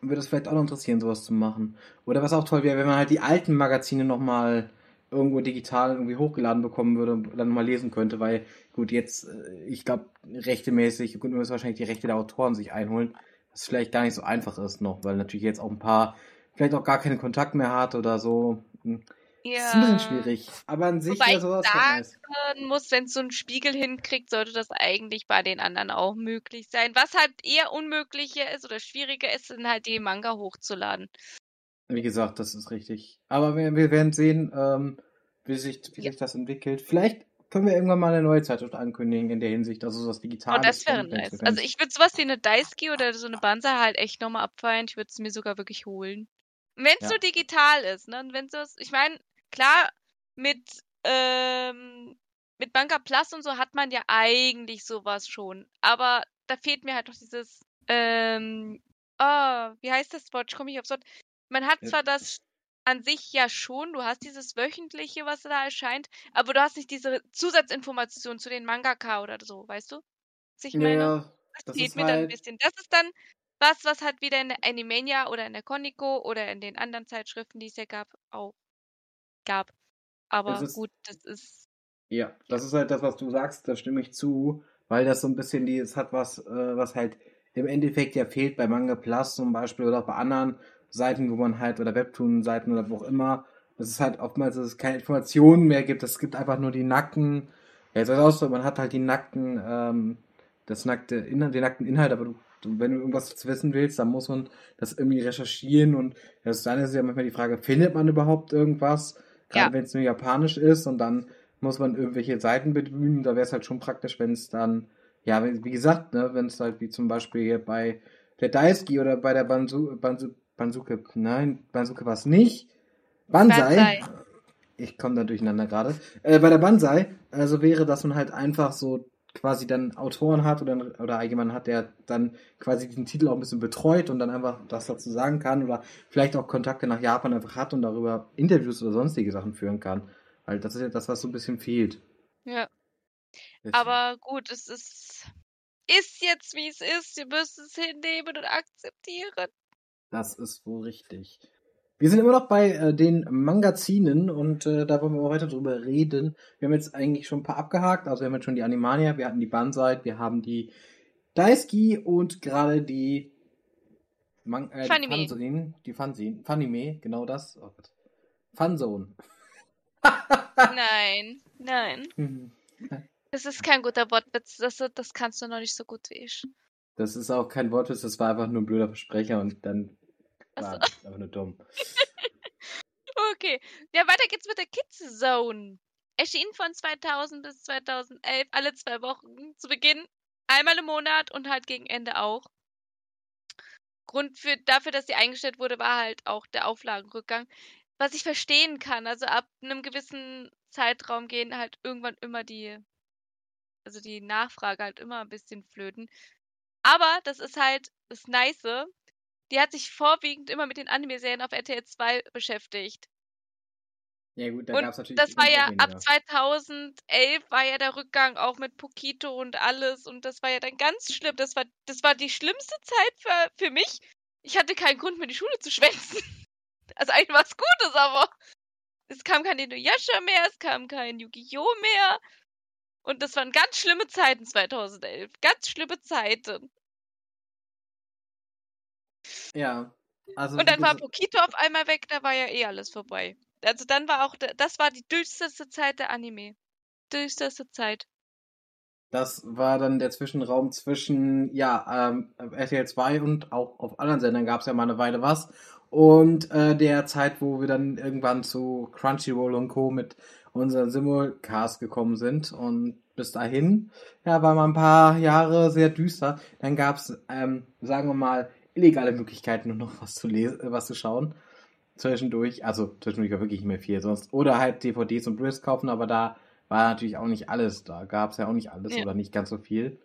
würde es vielleicht auch noch interessieren, sowas zu machen. Oder was auch toll wäre, wenn man halt die alten Magazine nochmal irgendwo digital irgendwie hochgeladen bekommen würde und dann mal lesen könnte, weil gut, jetzt, äh, ich glaube, rechtemäßig, gut, müssen wahrscheinlich die Rechte der Autoren sich einholen, was vielleicht gar nicht so einfach ist noch, weil natürlich jetzt auch ein paar vielleicht auch gar keinen Kontakt mehr hat oder so. Ja. Das ist ein bisschen schwierig. Aber an sich Wobei ja sowas ich sagen muss, wenn es so einen Spiegel hinkriegt, sollte das eigentlich bei den anderen auch möglich sein. Was halt eher unmöglicher ist oder schwieriger ist, sind halt die Manga hochzuladen. Wie gesagt, das ist richtig. Aber wir, wir werden sehen, ähm, wie, sich, wie ja. sich das entwickelt. Vielleicht können wir irgendwann mal eine neue Zeitschrift ankündigen in der Hinsicht, also sowas Digitales. Oh, das wäre nice. Also ich würde sowas wie eine Daisuke oder so eine Banza halt echt nochmal abfeiern. Ich würde es mir sogar wirklich holen. Wenn es ja. so digital ist, ne? Wenn es, ich meine, klar, mit, ähm, mit Banker Plus und so hat man ja eigentlich sowas schon. Aber da fehlt mir halt noch dieses, ähm, oh, wie heißt das Wort? Ich komme nicht aufs Wort. Man hat zwar das an sich ja schon, du hast dieses wöchentliche, was da erscheint, aber du hast nicht diese Zusatzinformation zu den Mangaka oder so, weißt du? Was ich meine? Ja, das, fehlt mir halt... dann ein halt bisschen. Das ist dann was, was halt wieder in der Animania oder in der Koniko oder in den anderen Zeitschriften, die es ja gab, auch gab. Aber ist, gut, das ist. Ja, das ist halt das, was du sagst, da stimme ich zu, weil das so ein bisschen die, es hat was, äh, was halt im Endeffekt ja fehlt bei Manga Plus zum Beispiel oder auch bei anderen Seiten, wo man halt, oder Webtoon-Seiten oder wo auch immer, dass es halt oftmals dass es keine Informationen mehr gibt. Es gibt einfach nur die nackten, ja, jetzt auch so, man hat halt die nackten, ähm, das nackte Inhalt, den nackten Inhalt, aber du, du, wenn du irgendwas wissen willst, dann muss man das irgendwie recherchieren und das dann ist ja manchmal die Frage, findet man überhaupt irgendwas? Gerade ja. wenn es nur japanisch ist und dann muss man irgendwelche Seiten bemühen, da wäre es halt schon praktisch, wenn es dann, ja, wie gesagt, ne, wenn es halt wie zum Beispiel hier bei der Daisuke oder bei der Bansu, Bansu, Bansuke, nein, Bansuke war es nicht. Banzai. Ich komme da durcheinander gerade. Äh, bei der Banzai, also wäre, dass man halt einfach so quasi dann Autoren hat oder, oder jemanden hat, der dann quasi diesen Titel auch ein bisschen betreut und dann einfach das dazu sagen kann oder vielleicht auch Kontakte nach Japan einfach hat und darüber Interviews oder sonstige Sachen führen kann. Weil das ist ja das, was so ein bisschen fehlt. Ja. Deswegen. Aber gut, es ist ist jetzt, wie es ist. Wir müssen es hinnehmen und akzeptieren. Das ist wohl richtig. Wir sind immer noch bei äh, den Mangazinen und äh, da wollen wir heute drüber reden. Wir haben jetzt eigentlich schon ein paar abgehakt. Also wir haben jetzt schon die Animania, wir hatten die Banzai, wir haben die Daisuki und gerade die Man äh, Funime. die Fanzine, die Fanzine, Funime, genau das. Oh Gott. Funzone. Nein, nein. Das ist kein guter Wortwitz. Das, das kannst du noch nicht so gut wie ich. Das ist auch kein Wortwitz, das war einfach nur ein blöder Versprecher und dann Ach war so. es einfach nur dumm. Okay. Ja, weiter geht's mit der Kids Zone. Erschien von 2000 bis 2011 alle zwei Wochen. Zu Beginn einmal im Monat und halt gegen Ende auch. Grund für, dafür, dass sie eingestellt wurde, war halt auch der Auflagenrückgang. Was ich verstehen kann. Also ab einem gewissen Zeitraum gehen halt irgendwann immer die, also die Nachfrage halt immer ein bisschen flöten. Aber das ist halt das Nice. Die hat sich vorwiegend immer mit den Anime-Serien auf RTL 2 beschäftigt. Ja gut, da gab es natürlich das war ja weniger. ab 2011 war ja der Rückgang auch mit Pokito und alles und das war ja dann ganz schlimm. Das war das war die schlimmste Zeit für, für mich. Ich hatte keinen Grund mehr die Schule zu schwänzen. Also eigentlich was Gutes, aber es kam kein Inuyasha mehr, es kam kein Yu-Gi-Oh mehr und das waren ganz schlimme Zeiten 2011. Ganz schlimme Zeiten. Ja. Also Und dann war Pokito auf einmal weg, da war ja eh alles vorbei. Also dann war auch, das war die düsterste Zeit der Anime. Düsterste Zeit. Das war dann der Zwischenraum zwischen, ja, ähm, RTL 2 und auch auf anderen Sendern gab es ja mal eine Weile was. Und äh, der Zeit, wo wir dann irgendwann zu Crunchyroll und Co. mit unseren Simulcast gekommen sind. Und bis dahin, ja, war mal ein paar Jahre sehr düster. Dann gab es, ähm, sagen wir mal, illegale Möglichkeiten, nur noch was zu lesen, äh, was zu schauen. Zwischendurch, also zwischendurch war wirklich nicht mehr viel sonst. Oder halt DVDs und Blu-rays kaufen, aber da war natürlich auch nicht alles da. Gab es ja auch nicht alles Ja. oder nicht ganz so viel.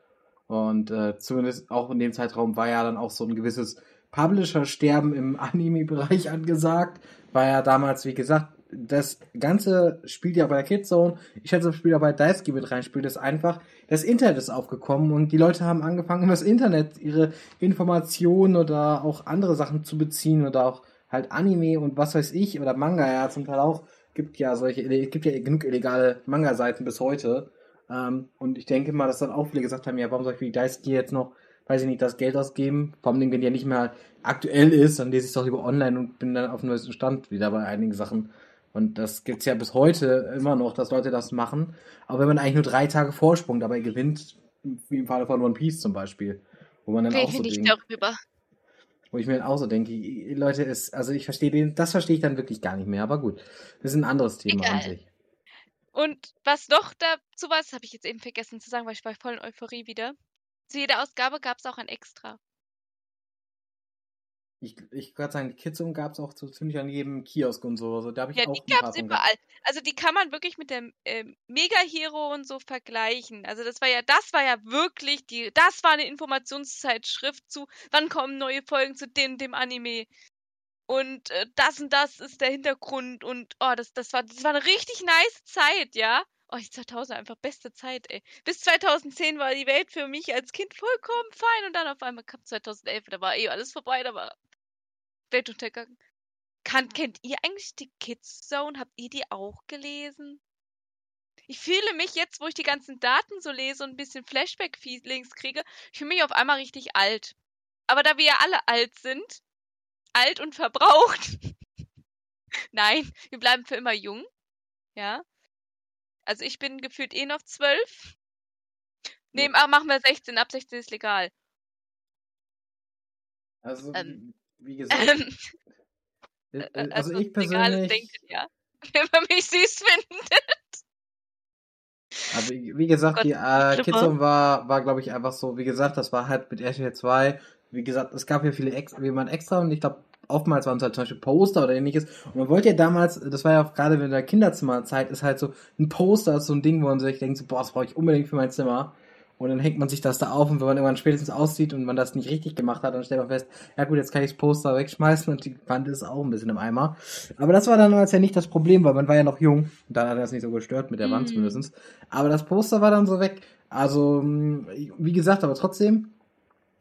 Und äh, zumindest auch in dem Zeitraum war ja dann auch so ein gewisses Publisher-Sterben im Anime-Bereich angesagt. War ja damals, wie gesagt, das Ganze spielt ja bei der Kidzone. Ich schätze, das spielt ja bei Daisuke mit rein, spielt es einfach. Das Internet ist aufgekommen und die Leute haben angefangen, über das Internet ihre Informationen oder auch andere Sachen zu beziehen oder auch halt Anime und was weiß ich oder Manga ja zum Teil auch. Gibt ja solche, gibt ja genug illegale Manga-Seiten bis heute. Ähm, und ich denke mal, dass dann auch viele gesagt haben, ja, warum soll ich für die Daisuke jetzt noch, weiß ich nicht, das Geld ausgeben? Vor allem, wenn die ja nicht mehr aktuell ist, dann lese ich es doch lieber online und bin dann auf dem neuesten Stand wieder bei einigen Sachen. Und das gibt's ja bis heute immer noch, dass Leute das machen. Aber wenn man eigentlich nur drei Tage Vorsprung dabei gewinnt, wie im Falle von One Piece zum Beispiel, wo man dann auch so Rede nicht denkt, darüber. wo ich mir dann auch so denke, Leute, ist, also ich verstehe den, das verstehe ich dann wirklich gar nicht mehr, aber gut. Das ist ein anderes Thema an Egal. sich. Und was noch dazu war, das habe ich jetzt eben vergessen zu sagen, weil ich war voll in Euphorie wieder. Zu jeder Ausgabe gab es auch ein Extra. Ich, ich kann sagen, die Kidzone gab es auch so ziemlich an jedem Kiosk und so. Also, da habe ich Ja, auch die gab es überall. Also die kann man wirklich mit dem ähm, Mega-Hero und so vergleichen. Also das war ja, das war ja wirklich die, das war eine Informationszeitschrift zu, wann kommen neue Folgen zu dem, dem Anime. Und äh, das und das ist der Hintergrund und oh, das, das war, das war eine richtig nice Zeit, ja. Oh, die 2000 einfach beste Zeit, ey. Bis 2010 war die Welt für mich als Kind vollkommen fein und dann auf einmal kam 2011, da war eh alles vorbei, da war Weltuntergang. Kann, kennt ihr eigentlich die Kids Zone? Habt ihr die auch gelesen? Ich fühle mich jetzt, wo ich die ganzen Daten so lese und ein bisschen Flashback-Feelings kriege, ich fühle mich auf einmal richtig alt. Aber da wir ja alle alt sind, alt und verbraucht, nein, wir bleiben für immer jung, ja. Also ich bin gefühlt eh noch zwölf. Nee, machen wir 16, ab 16 ist legal. Also, Ähm, wie gesagt, Ähm, äh, äh, äh, also ich legales persönlich, Denken, ja. Wenn man mich süß findet. also wie gesagt, Gott, die äh. Kidzone war, war glaube ich einfach so, wie gesagt, das war halt mit RTL 2, wie gesagt, es gab ja viele extra, wie man extra und ich glaube, oftmals waren es halt zum Beispiel Poster oder ähnliches. Und man wollte ja damals, das war ja auch gerade in der Kinderzimmerzeit, ist halt so ein Poster, ist so ein Ding, wo man sich denkt, so, boah, das brauche ich unbedingt für mein Zimmer. Und dann hängt man sich das da auf und wenn man irgendwann spätestens aussieht und man das nicht richtig gemacht hat, dann stellt man fest, ja gut, jetzt kann ich das Poster wegschmeißen und die Wand ist auch ein bisschen im Eimer. Aber das war dann damals ja nicht das Problem, weil man war ja noch jung. Und dann hat er das nicht so gestört mit der Wand Mhm. zumindest. Aber das Poster war dann so weg. Also, wie gesagt, aber trotzdem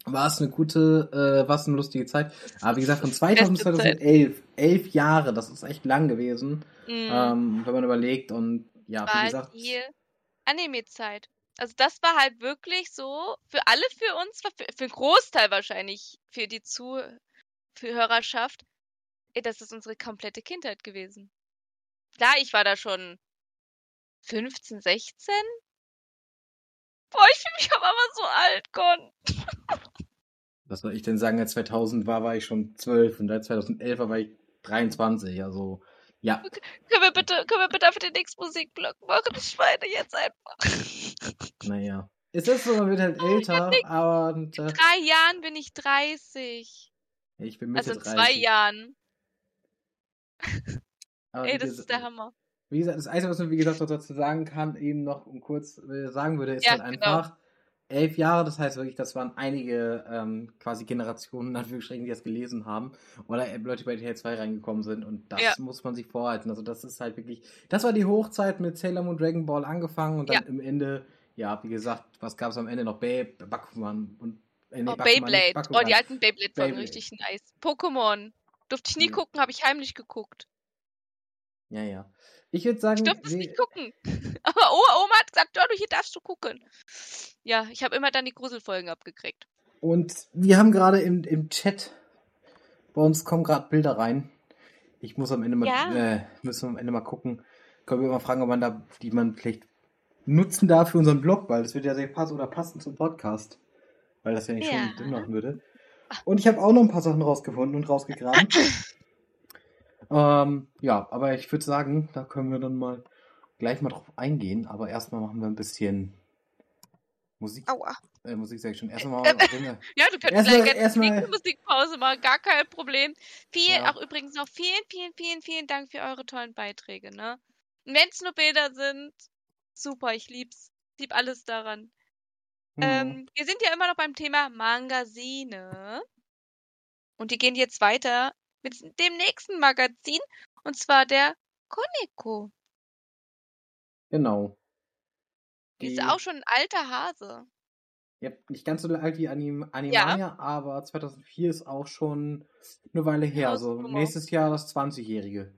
war es eine gute, äh, war es eine lustige Zeit. Aber wie gesagt, von 2000 bis Beste Zeit. 2011, elf Jahre, das ist echt lang gewesen, Mhm. ähm, wenn man überlegt. Und ja, war wie gesagt, Anime-Zeit. Also das war halt wirklich so, für alle für uns, für, für einen Großteil wahrscheinlich, für die Zuhörerschaft, ey, das ist unsere komplette Kindheit gewesen. Klar, ich war da schon 15, 16. Boah, ich fühle mich aber immer so alt, Gott. was soll ich denn sagen, als 2000 war, war ich schon 12 und als 2011 war, war ich 23. Also, ja. Können wir bitte, können wir bitte für den nächsten Musikblock machen? Ich weine jetzt einfach. Naja. Es ist so, man wird halt älter, aber und, äh, drei Jahren bin ich 30. ich bin Mitte Also in 30. zwei Jahren. Aber Ey, das ges- ist der Hammer. Wie gesagt, das Einzige, was man, wie gesagt, dazu sagen kann, eben noch um kurz äh, sagen würde, ist Ja, halt genau. Elf Jahre, das heißt wirklich, das waren einige ähm, quasi Generationen, in Anführungsstrichen, die das gelesen haben oder Leute, bei RTL 2 reingekommen sind und das Ja. muss man sich vorhalten. Also das ist halt wirklich, das war die Hochzeit mit Sailor Moon Dragon Ball angefangen und dann Ja. im Ende, ja, wie gesagt, was gab es am Ende noch? Babe, Bakuman und äh, nee, Oh, Bakuman, Beyblade. Oh, Bakugan. die alten Beyblade waren richtig nice. Pokémon. Durfte ich nie Ja. gucken, habe ich heimlich geguckt. Ja, ja. Ich würde sagen, Ich durfte es nicht gucken. Aber Oma, Oma hat gesagt, du hier darfst du gucken. Ja, ich habe immer dann die Gruselfolgen abgekriegt. Und wir haben gerade im, im Chat, bei uns kommen gerade Bilder rein. Ich muss am Ende mal, Ja. äh, müssen wir am Ende mal gucken. Können wir mal fragen, ob man da, die man vielleicht nutzen darf für unseren Blog, weil das wird ja sehr passen oder passen zum Podcast. Weil das ja nicht Ja. schon Sinn machen würde. Und ich habe auch noch ein paar Sachen rausgefunden und rausgegraben. ähm, ja, aber ich würde sagen, da können wir dann mal gleich mal drauf eingehen. Aber erstmal machen wir ein bisschen Musik. Aua. Äh, Musik sag ich schon. Erstmal Äh, mal. wir- Ja, du könntest gleich erstmal- eine Musikpause machen, gar kein Problem. Viel, Ja. auch übrigens noch vielen, vielen, vielen, vielen Dank für eure tollen Beiträge, ne? Wenn es nur Bilder sind, super, ich lieb's. Lieb alles daran. Mhm. Ähm, wir sind ja immer noch beim Thema Magazine. Und die gehen jetzt weiter mit dem nächsten Magazin. Und zwar der Koneko. Genau. Die ist Die- auch schon ein alter Hase. Ja, nicht ganz so alt wie Anim Animania, aber 2004 ist auch schon eine Weile her. Also nächstes Jahr das 20-Jährige.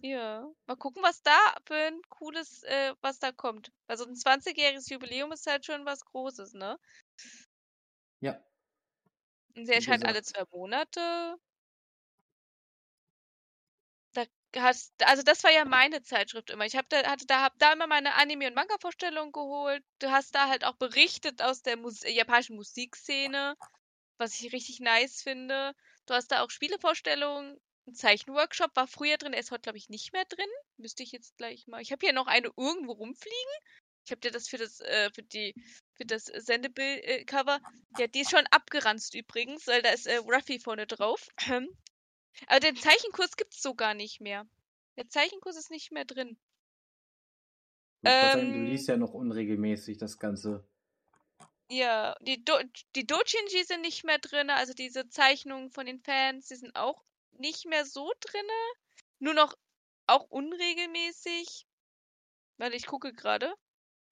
Ja. Mal gucken, was da für ein cooles, äh, was da kommt. Also ein 20-jähriges Jubiläum ist halt schon was Großes, ne? Ja. Und sie erscheint alle zwei Monate. Hast, also das war ja meine Zeitschrift immer. Ich hab da, hatte da, hab da immer meine Anime- und Manga-Vorstellungen geholt. Du hast da halt auch berichtet aus der Mus äh, japanischen Musikszene, was ich richtig nice finde. Du hast da auch Spielevorstellungen. Ein Zeichenworkshop war früher drin, er ist heute, glaube ich, nicht mehr drin. Müsste ich jetzt gleich mal. Ich habe hier noch eine irgendwo rumfliegen. Ich habe dir das für das, äh, für die, für das Sendebild-Cover. Ja, die ist schon abgeranzt übrigens, weil da ist äh, Ruffy vorne drauf. Aber den Zeichenkurs gibt's so gar nicht mehr. Der Zeichenkurs ist nicht mehr drin. Gerade sagen, du Ähm. liest ja noch unregelmäßig das Ganze. Ja, die, Do die Dojinji sind nicht mehr drin, also diese Zeichnungen von den Fans, die sind auch nicht mehr so drinne. Nur noch auch unregelmäßig. Weil ich gucke gerade.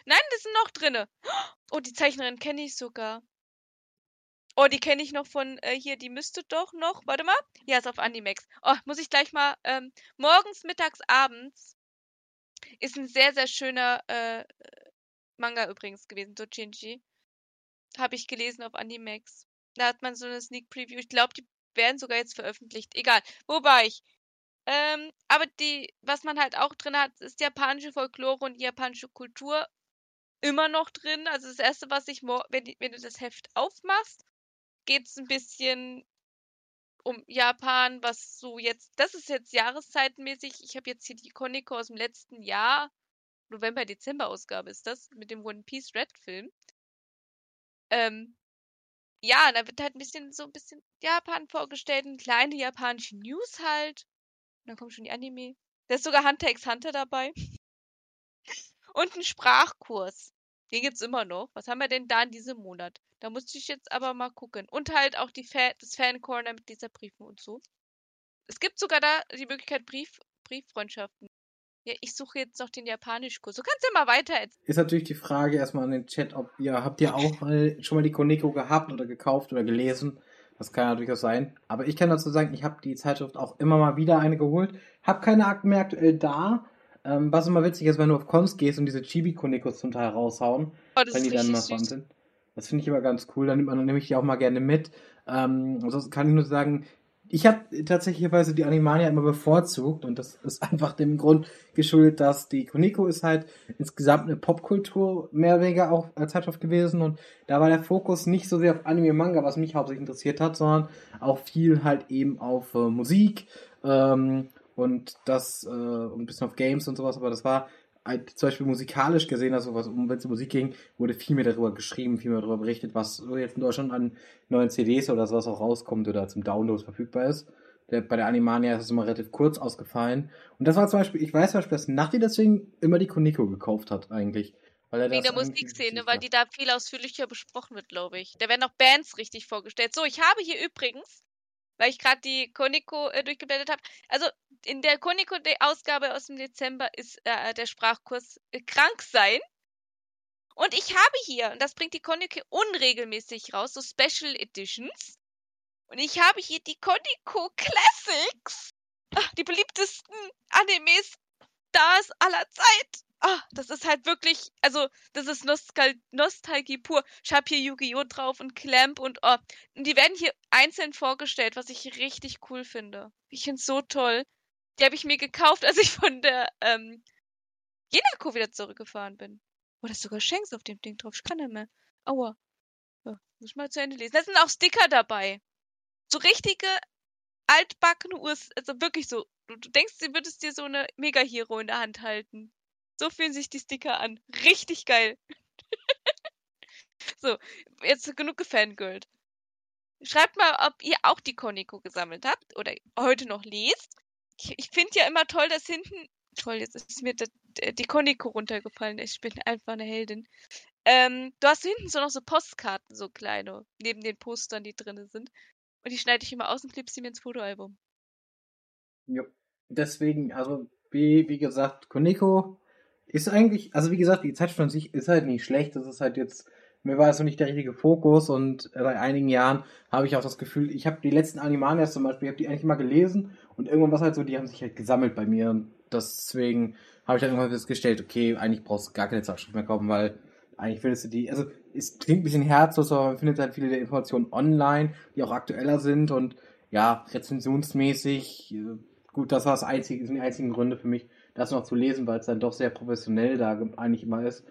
Nein, die sind noch drinne. Oh, die Zeichnerin kenne ich sogar. Oh, die kenne ich noch von äh, hier, die müsste doch noch. Warte mal. Ja, ist auf Animex. Oh, muss ich gleich mal. Ähm, morgens, mittags, abends ist ein sehr, sehr schöner äh, Manga übrigens gewesen, Dojinji. Habe ich gelesen auf Animex. Da hat man so eine Sneak Preview. Ich glaube, die werden sogar jetzt veröffentlicht. Egal. Wo war ich? Ähm, aber die, was man halt auch drin hat, ist japanische Folklore und japanische Kultur immer noch drin. Also das erste, was ich, wenn, wenn du das Heft aufmachst, geht's ein bisschen um Japan, was so jetzt, das ist jetzt jahreszeitenmäßig. Ich habe jetzt hier die Koniko aus dem letzten Jahr, November, Dezember Ausgabe ist das, mit dem One Piece Red Film. Ähm, ja, da wird halt ein bisschen so ein bisschen Japan vorgestellt, und kleine japanische News halt. Und dann kommt schon die Anime. Da ist sogar Hunter x Hunter dabei. Und ein Sprachkurs. Den gibt's immer noch. Was haben wir denn da in diesem Monat? Da musste ich jetzt aber mal gucken. Und halt auch die Fa das Fan-Corner mit dieser Briefen und so. Es gibt sogar da die Möglichkeit Brief Brieffreundschaften. Ja, ich suche jetzt noch den Japanischkurs. Du kannst ja mal weiter erzählen. Ist natürlich die Frage erstmal an den Chat, ob ihr, habt ihr auch äh, schon mal die Koneko gehabt oder gekauft oder gelesen? Das kann ja durchaus sein. Aber ich kann dazu sagen, ich habe die Zeitschrift auch immer mal wieder eine geholt. Hab keine Akten mehr aktuell da. Ähm, was immer witzig ist, wenn du auf Cons gehst und diese Chibi-Konekos zum Teil raushauen, Oh, das wenn die dann mal süß. sind. Das finde ich immer ganz cool. Dann nimmt man nehme ich die auch mal gerne mit. Ähm, ansonsten kann ich nur sagen, ich habe tatsächlich die Animania immer bevorzugt und das ist einfach dem Grund geschuldet, dass die Koniko ist halt insgesamt eine Popkultur mehr oder weniger auch als Zeitschrift gewesen und da war der Fokus nicht so sehr auf Anime und Manga, was mich hauptsächlich interessiert hat, sondern auch viel halt eben auf äh, Musik ähm, und das äh, und ein bisschen auf Games und sowas, aber das war halt zum Beispiel musikalisch gesehen, also was um wenn es um Musik ging, wurde viel mehr darüber geschrieben, viel mehr darüber berichtet, was so jetzt in Deutschland an neuen CDs oder sowas auch rauskommt oder zum Download verfügbar ist. Der, bei der Animania ist es immer relativ kurz ausgefallen. Und das war zum Beispiel, ich weiß zum Beispiel, dass Nachti deswegen immer die Koniko gekauft hat, eigentlich. Weil er Wegen der Musikszene, weil die da viel ausführlicher besprochen wird, glaube ich. Da werden auch Bands richtig vorgestellt. So, ich habe hier übrigens, weil ich gerade die Koniko äh, durchgeblättert habe, also in der Koniko-Ausgabe aus dem Dezember ist äh, der Sprachkurs äh, krank sein. Und ich habe hier, und das bringt die Koniko unregelmäßig raus, so Special Editions. Und ich habe hier die Koniko Classics. Ah, Die beliebtesten Animes Stars aller Zeit. Ah, das ist halt wirklich, also, das ist Nostal Nostalgie pur. Ich habe hier Yu-Gi-Oh! drauf und Clamp und oh. Und die werden hier einzeln vorgestellt, was ich richtig cool finde. Ich finde so toll. Die habe ich mir gekauft, als ich von der ähm, Jenako wieder zurückgefahren bin. Oh, da ist sogar Shanks auf dem Ding drauf. Ich kann nicht mehr. Aua. Ja, muss ich mal zu Ende lesen. Da sind auch Sticker dabei. So richtige altbackene Urs, also wirklich so. Du, denkst, du würdest dir so eine Mega-Hero in der Hand halten. So fühlen sich die Sticker an. Richtig geil. so, jetzt genug gefangirlt. Schreibt mal, ob ihr auch die Koniko gesammelt habt oder heute noch lest. Ich, ich finde ja immer toll, dass hinten. Toll, jetzt ist mir das, äh, die Koniko runtergefallen. Ich bin einfach eine Heldin. Ähm, du hast hinten so noch so Postkarten, so kleine, neben den Postern, die drin sind. Und die schneide ich immer aus und klebe sie mir ins Fotoalbum. Jo. Deswegen, also, wie, wie gesagt, Koneko ist eigentlich, also wie gesagt, die Zeitschrift an sich ist halt nicht schlecht. Das ist halt jetzt, mir war es so nicht der richtige Fokus und bei einigen Jahren habe ich auch das Gefühl, ich habe die letzten Animanias zum Beispiel, ich habe die eigentlich immer gelesen und irgendwann war es halt so, die haben sich halt gesammelt bei mir und deswegen habe ich dann irgendwann festgestellt, okay, eigentlich brauchst du gar keine Zeitschrift mehr kaufen, weil eigentlich findest du die, also es klingt ein bisschen herzlos, aber man findet halt viele der Informationen online, die auch aktueller sind und ja, rezensionsmäßig, äh, gut, das war das einzige, sind die einzigen Gründe für mich, das noch zu lesen, weil es dann doch sehr professionell da ge- eigentlich immer ist.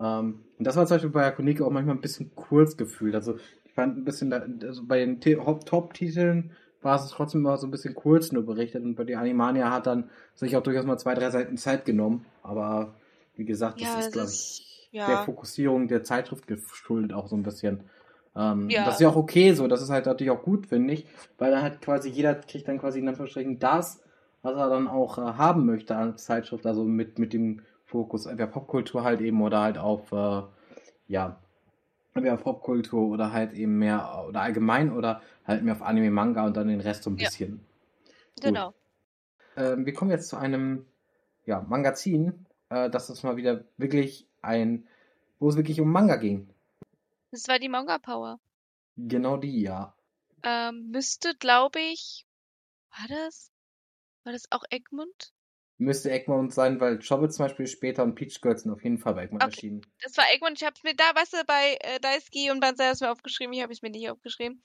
Ähm, und das war zum Beispiel bei Koniko auch manchmal ein bisschen kurz gefühlt. Also ich fand ein bisschen, da, also bei den Top-Titeln war es trotzdem immer so ein bisschen kurz nur berichtet und bei der Animania hat dann sich auch durchaus mal zwei, drei Seiten Zeit genommen. Aber wie gesagt, das Ja, ist, glaube ich, ja. der Fokussierung der Zeitschrift geschuldet auch so ein bisschen. Ähm, Ja. Das ist ja auch okay so, das ist halt natürlich auch gut, finde ich, weil dann halt quasi jeder kriegt dann quasi in Anführungsstrichen das, was er dann auch äh, haben möchte als Zeitschrift, also mit, mit dem Fokus entweder Popkultur halt eben oder halt auf, äh, ja, entweder auf Popkultur oder halt eben mehr, oder allgemein oder halt mehr auf Anime, Manga und dann den Rest so ein Ja. bisschen. Genau. Ähm, wir kommen jetzt zu einem ja, Magazin, äh, das ist mal wieder wirklich ein, wo es wirklich um Manga ging. Das war die Manga Power. Genau die, ja. Ähm, müsste, glaube ich, war das? War das auch Egmont? Müsste Egmont sein, weil Chobble zum Beispiel später und Peach Girls sind auf jeden Fall bei Egmont Okay. erschienen. Das war Egmont. Ich habe mir da, weißt du, bei äh, Daisuke und Banzai hast mir aufgeschrieben. Hier habe ich mir nicht aufgeschrieben.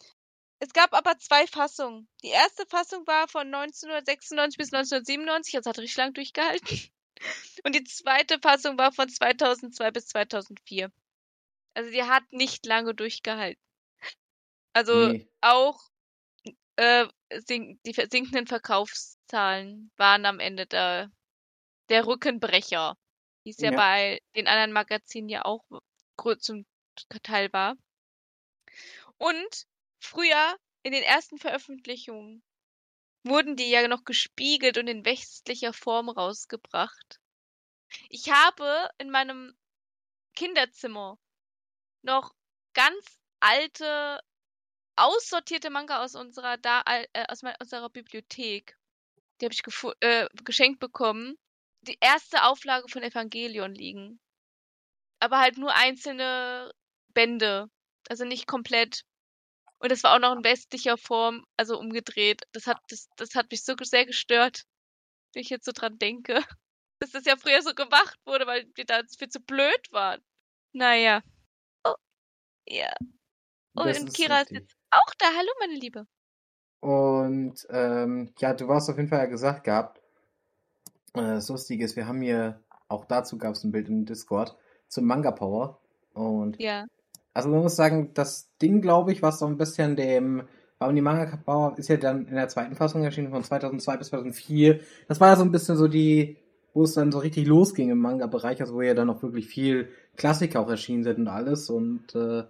Es gab aber zwei Fassungen. Die erste Fassung war von 1996 bis 1997, also hat richtig lang durchgehalten. Und die zweite Fassung war von 2002 bis 2004. Also die hat nicht lange durchgehalten. Also Nee. auch äh, sink, die sinkenden Verkaufszahlen waren am Ende der, der Rückenbrecher, wie es ja, Ja. bei den anderen Magazinen ja auch zum Teil war. Und früher in den ersten Veröffentlichungen wurden die ja noch gespiegelt und in westlicher Form rausgebracht. Ich habe in meinem Kinderzimmer noch ganz alte, aussortierte Manga aus unserer, da, äh, aus unserer Bibliothek. Die habe ich äh, geschenkt bekommen. Die erste Auflage von Evangelion liegen. Aber halt nur einzelne Bände. Also nicht komplett. Und das war auch noch in westlicher Form, also umgedreht. Das hat, das, das hat mich so sehr gestört, wenn ich jetzt so dran denke. Dass das ja früher so gemacht wurde, weil wir da viel zu blöd waren. Naja. Oh, ja. Oh, das und Kira richtig. ist jetzt auch da. Hallo, meine Liebe. Und ähm, ja, du warst auf jeden Fall ja gesagt gehabt. Äh, das Lustige ist, wir haben hier, auch dazu gab es ein Bild im Discord, zum Manga Power. Und ja. Also man muss sagen, das Ding, glaube ich, was so ein bisschen dem Warum die Manga Power ist ja dann in der zweiten Fassung erschienen von 2002 bis 2004. Das war ja so ein bisschen so die, wo es dann so richtig losging im Manga-Bereich, also wo ja dann auch wirklich viel Klassiker auch erschienen sind und alles. Und äh,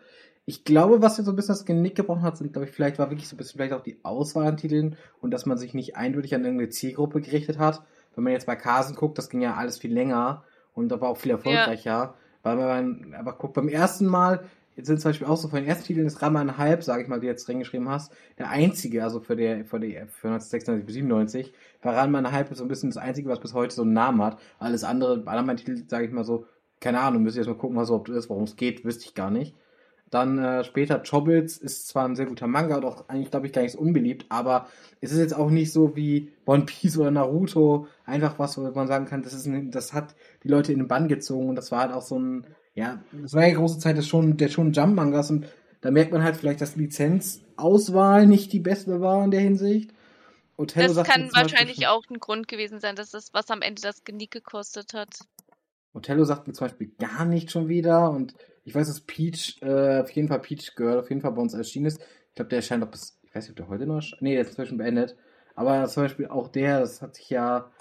ich glaube, was jetzt so ein bisschen das Genick gebrochen hat, sind, glaube ich, vielleicht war wirklich so ein bisschen vielleicht auch die Auswahl an Titeln und dass man sich nicht eindeutig an irgendeine Zielgruppe gerichtet hat. Wenn man jetzt bei Kasen guckt, das ging ja alles viel länger und da war auch viel erfolgreicher. Ja. Weil man aber guckt, beim ersten Mal Jetzt sind zum Beispiel auch so von den ersten Titeln ist Rama halb, sage ich mal, die jetzt reingeschrieben hast, der einzige, also für, der, für, die, für 1996 bis 97, war Rama halb so ein bisschen das einzige, was bis heute so einen Namen hat. Alles andere, alle meine Titel, sage ich mal so, keine Ahnung, müsst ihr jetzt mal gucken, was überhaupt ist, worum es geht, wüsste ich gar nicht. Dann äh, später Chobits ist zwar ein sehr guter Manga auch eigentlich, glaube ich, gar nicht so unbeliebt, aber es ist jetzt auch nicht so wie One Piece oder Naruto, einfach was, wo man sagen kann, das, ist ein, das hat die Leute in den Bann gezogen und das war halt auch so ein ja, das war ja große Zeit des schon, der schon Jump-Mangas und da merkt man halt vielleicht, dass Lizenzauswahl nicht die beste war in der Hinsicht. Otello das kann wahrscheinlich Beispiel, auch ein Grund gewesen sein, dass das, was am Ende das Genick gekostet hat. Otello sagt mir zum Beispiel gar nicht schon wieder und ich weiß, dass Peach, äh, auf jeden Fall Peach Girl auf jeden Fall bei uns erschienen ist. Ich glaube, der erscheint auch bis, ich weiß nicht, ob der heute noch. Nee, der ist inzwischen beendet. Aber zum Beispiel auch der, das hat sich ja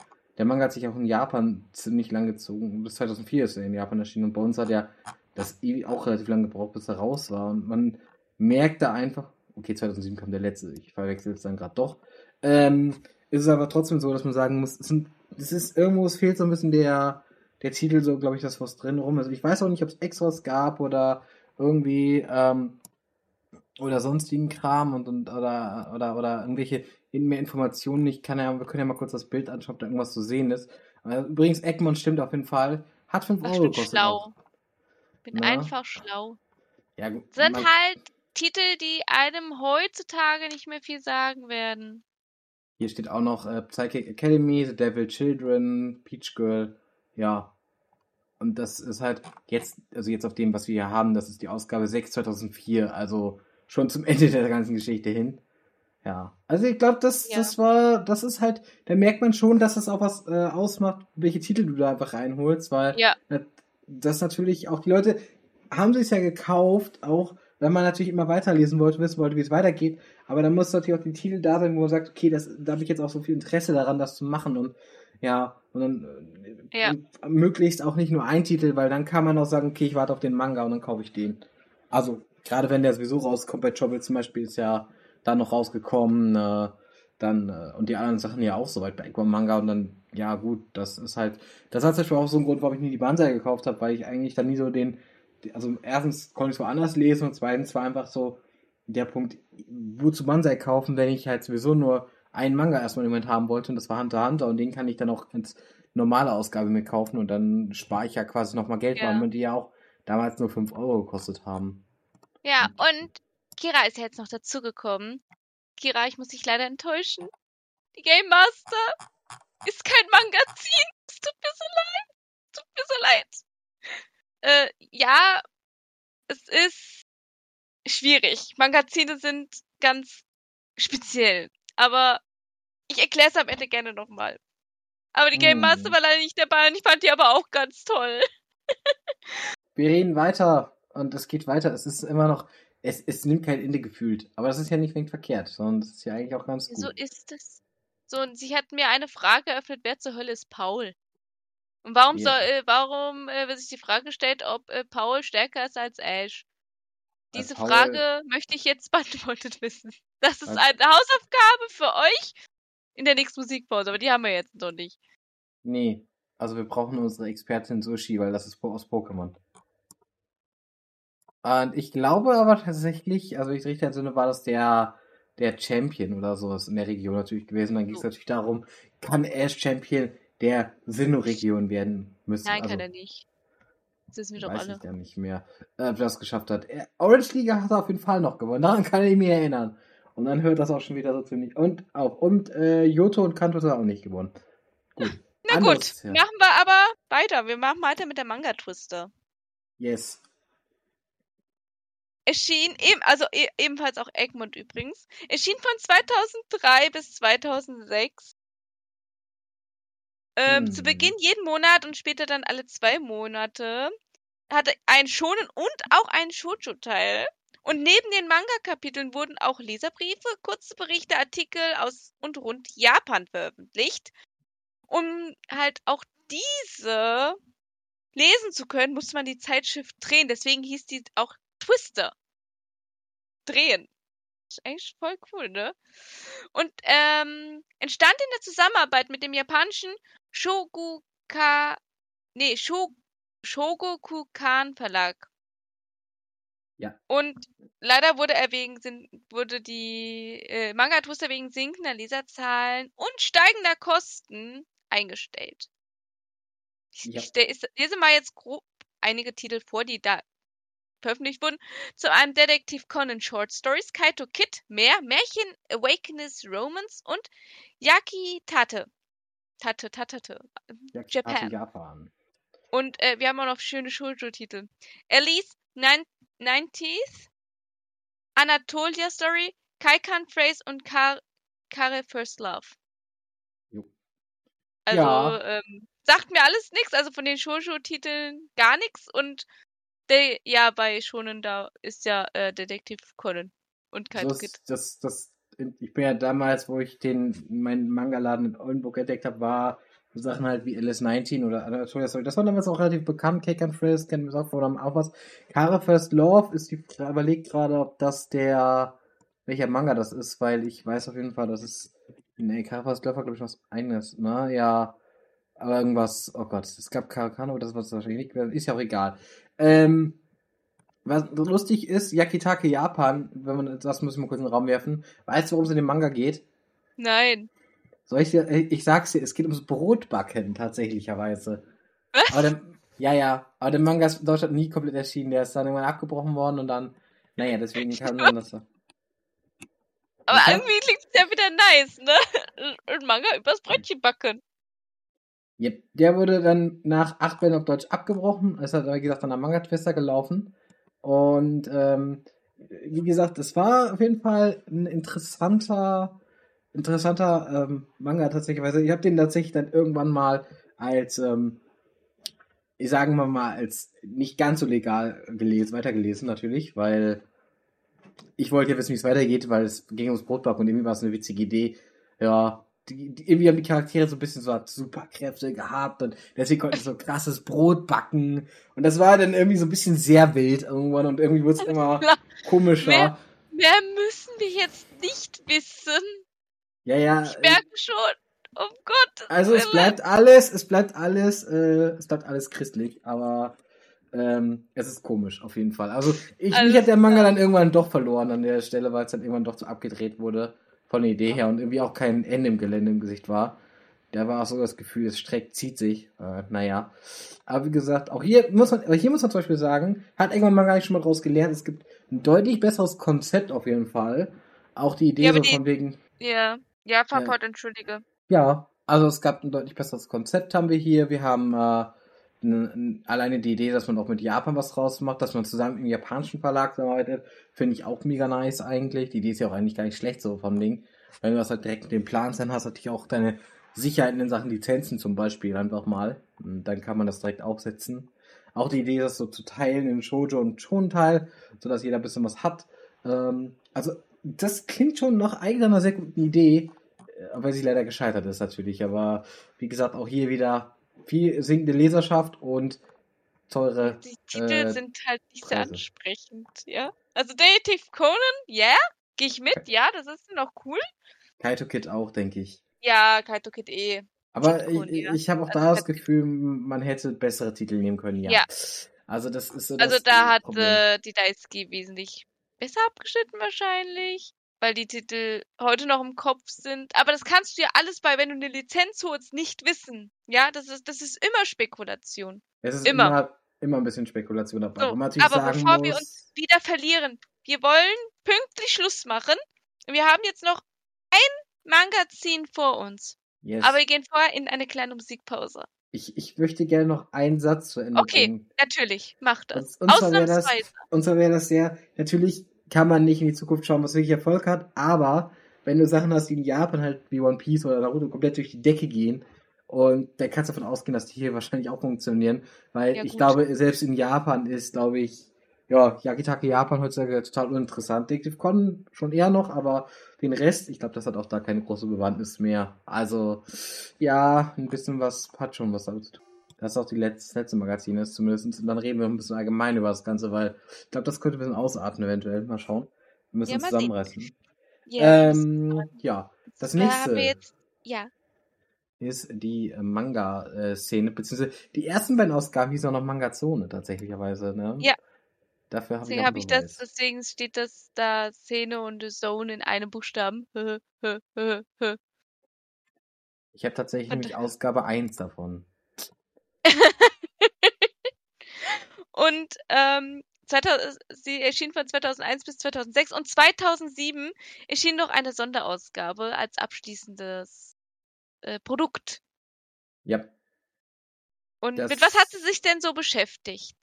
der Manga hat sich auch in Japan ziemlich lang gezogen. Bis 2004 ist er in Japan erschienen und bei uns hat er das auch relativ lange gebraucht, bis er raus war. Und man merkt da einfach, okay, 2007 kam der letzte, ich verwechsel es dann gerade doch. Ähm, ist es aber trotzdem so, dass man sagen muss, es, es ist irgendwo, es fehlt so ein bisschen der, der Titel, so glaube ich, das was drin rum ist. Ich weiß auch nicht, ob es Extras gab oder irgendwie ähm, oder sonstigen Kram und, und oder, oder, oder irgendwelche mehr Informationen. Ich kann ja, wir können ja mal kurz das Bild anschauen, ob da irgendwas zu sehen ist. Übrigens, Egmont stimmt auf jeden Fall. Hat 5 Euro gekostet. Ich bin schlau. Auch. Bin Na? einfach schlau. Ja. Sind halt Titel, die einem heutzutage nicht mehr viel sagen werden. Hier steht auch noch äh, Psychic Academy, The Devil Children, Peach Girl. Ja. Und das ist halt jetzt, also jetzt auf dem, was wir hier haben, das ist die Ausgabe 6 2004, also schon zum Ende der ganzen Geschichte hin. Ja, also ich glaube, das, ja. das war, das ist halt, da merkt man schon, dass es auch was äh, ausmacht, welche Titel du da einfach reinholst, weil ja. das natürlich auch die Leute haben sich ja gekauft, auch wenn man natürlich immer weiterlesen wollte, wissen wollte, wie es weitergeht, aber dann muss natürlich auch die Titel da sein, wo man sagt, okay, das, da habe ich jetzt auch so viel Interesse daran, das zu machen und ja, und dann äh, ja. möglichst auch nicht nur ein Titel, weil dann kann man auch sagen, okay, ich warte auf den Manga und dann kaufe ich den. Also, gerade wenn der sowieso rauskommt, bei Chobble zum Beispiel ist ja dann noch rausgekommen, äh, dann, äh, und die anderen Sachen ja auch soweit bei Equan Manga und dann, ja gut, das ist halt, das hat zum Beispiel auch so einen Grund, warum ich nie die Banzai gekauft habe, weil ich eigentlich dann nie so den, also erstens konnte ich es woanders lesen und zweitens war einfach so der Punkt, wozu Banzai kaufen, wenn ich halt sowieso nur einen Manga erstmal im Moment haben wollte und das war Hunter Hunter und den kann ich dann auch ins normale Ausgabe mit kaufen und dann spare ich ja quasi nochmal Geld, ja. weil die ja auch damals nur 5 Euro gekostet haben. Ja, und Kira ist ja jetzt noch dazugekommen. Kira, ich muss dich leider enttäuschen. Die Game Master ist kein Mangazin. Es tut mir so leid. Es tut mir so leid. Äh, ja, es ist schwierig. Mangazine sind ganz speziell. Aber ich erkläre es am Ende gerne nochmal. Aber die Game Master hm. war leider nicht dabei und ich fand die aber auch ganz toll. Wir reden weiter und es geht weiter. Es ist immer noch, es, es nimmt kein Ende gefühlt. Aber das ist ja nicht unbedingt verkehrt, sondern das ist ja eigentlich auch ganz gut. So ist es. So, und sie hat mir eine Frage eröffnet, wer zur Hölle ist Paul? Und warum yeah. soll, äh, warum äh, wird sich die Frage gestellt, ob äh, Paul stärker ist als Ash? Diese Paul, Frage möchte ich jetzt beantwortet wissen. Das ist eine Hausaufgabe für euch in der nächsten Musikpause, aber die haben wir jetzt noch nicht. Nee, also wir brauchen unsere Expertin Sushi, weil das ist aus Pokémon. Und ich glaube aber tatsächlich, also ich richtig Sinne war das der, der Champion oder sowas in der Region natürlich gewesen. Dann ging es So. natürlich darum, kann Ash Champion der Sinnoh-Region werden müssen. Nein, also, kann er nicht. Das wissen wir doch weiß alle. ich ja nicht mehr, äh, ob er das geschafft hat. Er, Orange Liga hat er auf jeden Fall noch gewonnen. Daran kann ich mich erinnern. Und dann hört das auch schon wieder so ziemlich. Und auch. Und äh, Yoto und Kanto er auch nicht gewonnen. Gut. Na Anderes, gut, ja. machen wir aber weiter. Wir machen weiter mit der Manga-Twister. Yes. Erschien, eben, also e ebenfalls auch Egmont übrigens, erschien von 2003 bis 2006. Ähm, Zu Hm. Beginn jeden Monat und später dann alle zwei Monate. Hatte einen Shonen und auch einen Shoujo-Teil. Und neben den Manga-Kapiteln wurden auch Leserbriefe, kurze Berichte, Artikel aus und rund Japan veröffentlicht. Um halt auch diese lesen zu können, musste man die Zeitschrift drehen. Deswegen hieß die auch Twister. Drehen. Ist eigentlich voll cool, ne? Und ähm, entstand in der Zusammenarbeit mit dem japanischen Shoguka, nee, Sho, Shogokukan Verlag. Ja. Und leider wurde er wegen wurde die äh, Manga Twister wegen sinkender Leserzahlen und steigender Kosten eingestellt. Ich, Ja. ich lese mal jetzt grob einige Titel vor, die da veröffentlicht wurden. Zu einem Detektiv Conan Short Stories, Kaito Kid, Meer, Märchen, Awakeness Romance und Yaki Tate. Tate, Tatate. Ja, Japan. Japan. Und äh, wir haben auch noch schöne Shoujo-Titel. Elise, Nin 90th, Anatolia Story, Kaikan Phrase und Kar Kare First Love. Jo. Also, Ja. ähm, sagt mir alles nichts, also von den Shoujo-Titeln gar nichts und der, ja, bei Shonen da ist ja äh, Detektiv Conan und Kaito Das, das, das, ich bin ja damals, wo ich den, meinen Manga-Laden in Oldenburg entdeckt habe, war so Sachen halt wie LS19 oder Anatolia Story. Das war damals auch relativ bekannt. Cake and Frisk kennen wir auch, oder auch was. Kara First Love ist die, überlegt gerade, ob das der, welcher Manga das ist, weil ich weiß auf jeden Fall, das ist, nee, Kara First Love war, glaube ich, was eigenes, ne? Ja, aber irgendwas, oh Gott, es gab Karakano, das war es wahrscheinlich nicht, ist ja auch egal. Ähm, was lustig ist, Yakitake Japan, wenn man das muss ich mal kurz in den Raum werfen. Weißt du, worum es in dem Manga geht? Nein. Soll ich dir, äh, ich sag's dir, es geht ums Brotbacken tatsächlicherweise. Aber der, ja, ja, aber der Manga ist in Deutschland nie komplett erschienen. Der ist dann irgendwann abgebrochen worden und dann, naja, deswegen kann man das so. Aber irgendwie klingt es ja wieder nice, ne? Ein Manga übers Brötchen backen. Yep. Der wurde dann nach acht Bällen auf Deutsch abgebrochen. Es hat, wie gesagt, an der Manga Twister gelaufen. Und ähm, wie gesagt, es war auf jeden Fall ein interessanter, interessanter ähm, Manga tatsächlich. Ich habe den tatsächlich dann irgendwann mal als, ähm, ich sagen wir mal, als nicht ganz so legal gelesen, weitergelesen natürlich, weil ich wollte ja wissen, wie es weitergeht, weil es ging ums Brotbacken und irgendwie war es eine witzige Idee. Ja, die, die, irgendwie haben die Charaktere so ein bisschen so Superkräfte gehabt und deswegen konnten sie so krasses Brot backen. Und das war dann irgendwie so ein bisschen sehr wild irgendwann und irgendwie wurde es immer komischer. Mehr- Mehr müssen wir jetzt nicht wissen. Ja, ja. Ich merke schon. Oh Gott. Also es bleibt alles, es bleibt alles, äh, es bleibt alles christlich, aber ähm, es ist komisch auf jeden Fall. Also ich, Alles mich hat der Manga dann irgendwann doch verloren an der Stelle, weil es dann irgendwann doch so abgedreht wurde von der Idee her und irgendwie auch kein Ende im Gelände im Gesicht war. Da war auch so das Gefühl, es streckt, zieht sich. Äh, naja. Aber wie gesagt, auch hier muss man, aber hier muss man zum Beispiel sagen, hat irgendwann mal gar nicht schon mal draus gelernt, es gibt ein deutlich besseres Konzept auf jeden Fall. Auch die Idee Ja, so die- von wegen, Ja. Ja, Papa, entschuldige. ja, also es gab ein deutlich besseres Konzept haben wir hier. Wir haben äh, n, n, alleine die Idee, dass man auch mit Japan was draus macht, dass man zusammen im japanischen Verlag arbeitet, finde ich auch mega nice eigentlich. Die Idee ist ja auch eigentlich gar nicht schlecht so vom Ding. Wenn du das halt direkt mit dem Plan dann hast, natürlich auch deine Sicherheiten in Sachen Lizenzen zum Beispiel einfach mal. Und dann kann man das direkt aufsetzen. Auch die Idee, das so zu teilen in Shoujo und Shon-Teil, sodass jeder ein bisschen was hat. Ähm, also, das klingt schon nach eigener sehr guten Idee, äh, weil sie leider gescheitert ist natürlich. Aber wie gesagt, auch hier wieder viel sinkende Leserschaft und teure. Die Titel äh, sind halt nicht sehr Preise. ansprechend, ja. Also Detektiv Conan, ja, gehe ich mit, ja, das ist noch cool. Kaito Kid auch, denke ich. Ja, Kaito Kid eh. Aber Schon, ich, ja. ich habe auch Also da das. Gefühl, man hätte bessere Titel nehmen können, ja. Ja. Also das ist so Also das da hat Problem. äh, die Daisuke wesentlich besser abgeschnitten wahrscheinlich, weil die Titel heute noch im Kopf sind. Aber das kannst du ja alles bei, wenn du eine Lizenz holst, nicht wissen. Ja, das ist, das ist immer Spekulation. es ist immer. immer, immer ein bisschen Spekulation dabei. So, aber bevor wir muss, Wieder verlieren. Wir wollen pünktlich Schluss machen. Wir haben jetzt noch ein Magazin vor uns. yes, Aber wir gehen vorher in eine kleine Musikpause. ich, ich möchte gerne noch einen Satz zu Ende Okay, bringen. natürlich, mach das. Und, und zwar wäre das, Ausnahmsweise. und zwar wäre das sehr, natürlich kann man nicht in die Zukunft schauen, was wirklich Erfolg hat, aber wenn du Sachen hast, die in Japan halt wie One Piece oder Naruto komplett durch die Decke gehen, und da kannst du davon ausgehen, dass die hier wahrscheinlich auch funktionieren, weil Ja, ich glaube, selbst in Japan ist, glaube ich, ja, Yakitake Japan heutzutage total uninteressant. Detective Con schon eher noch, aber den Rest, ich glaube, das hat auch da keine große Bewandtnis mehr. Also, ja, ein bisschen was hat schon was damit zu tun. Das ist auch die letzte, letzte Magazin ist zumindest. Und dann reden wir ein bisschen allgemein über das Ganze, weil ich glaube, das könnte ein bisschen ausarten eventuell. Mal schauen. Wir müssen Ja, zusammenreißen. Ja, ähm, ja, das da nächste wir jetzt, ja, ist die äh, Manga-Szene, beziehungsweise die ersten beiden Ausgaben hießen auch noch Manga-Zone tatsächlicherweise, ne? Ja. Dafür habe ich habe ich das, deswegen steht das da Szene und Zone in einem Buchstaben. Ich habe tatsächlich Und- nämlich Ausgabe 1 davon. Und ähm, 2000, sie erschien von 2001 bis 2006 und 2007 erschien noch eine Sonderausgabe als abschließendes äh, Produkt. Ja. Und Das- mit was hat sie sich denn so beschäftigt?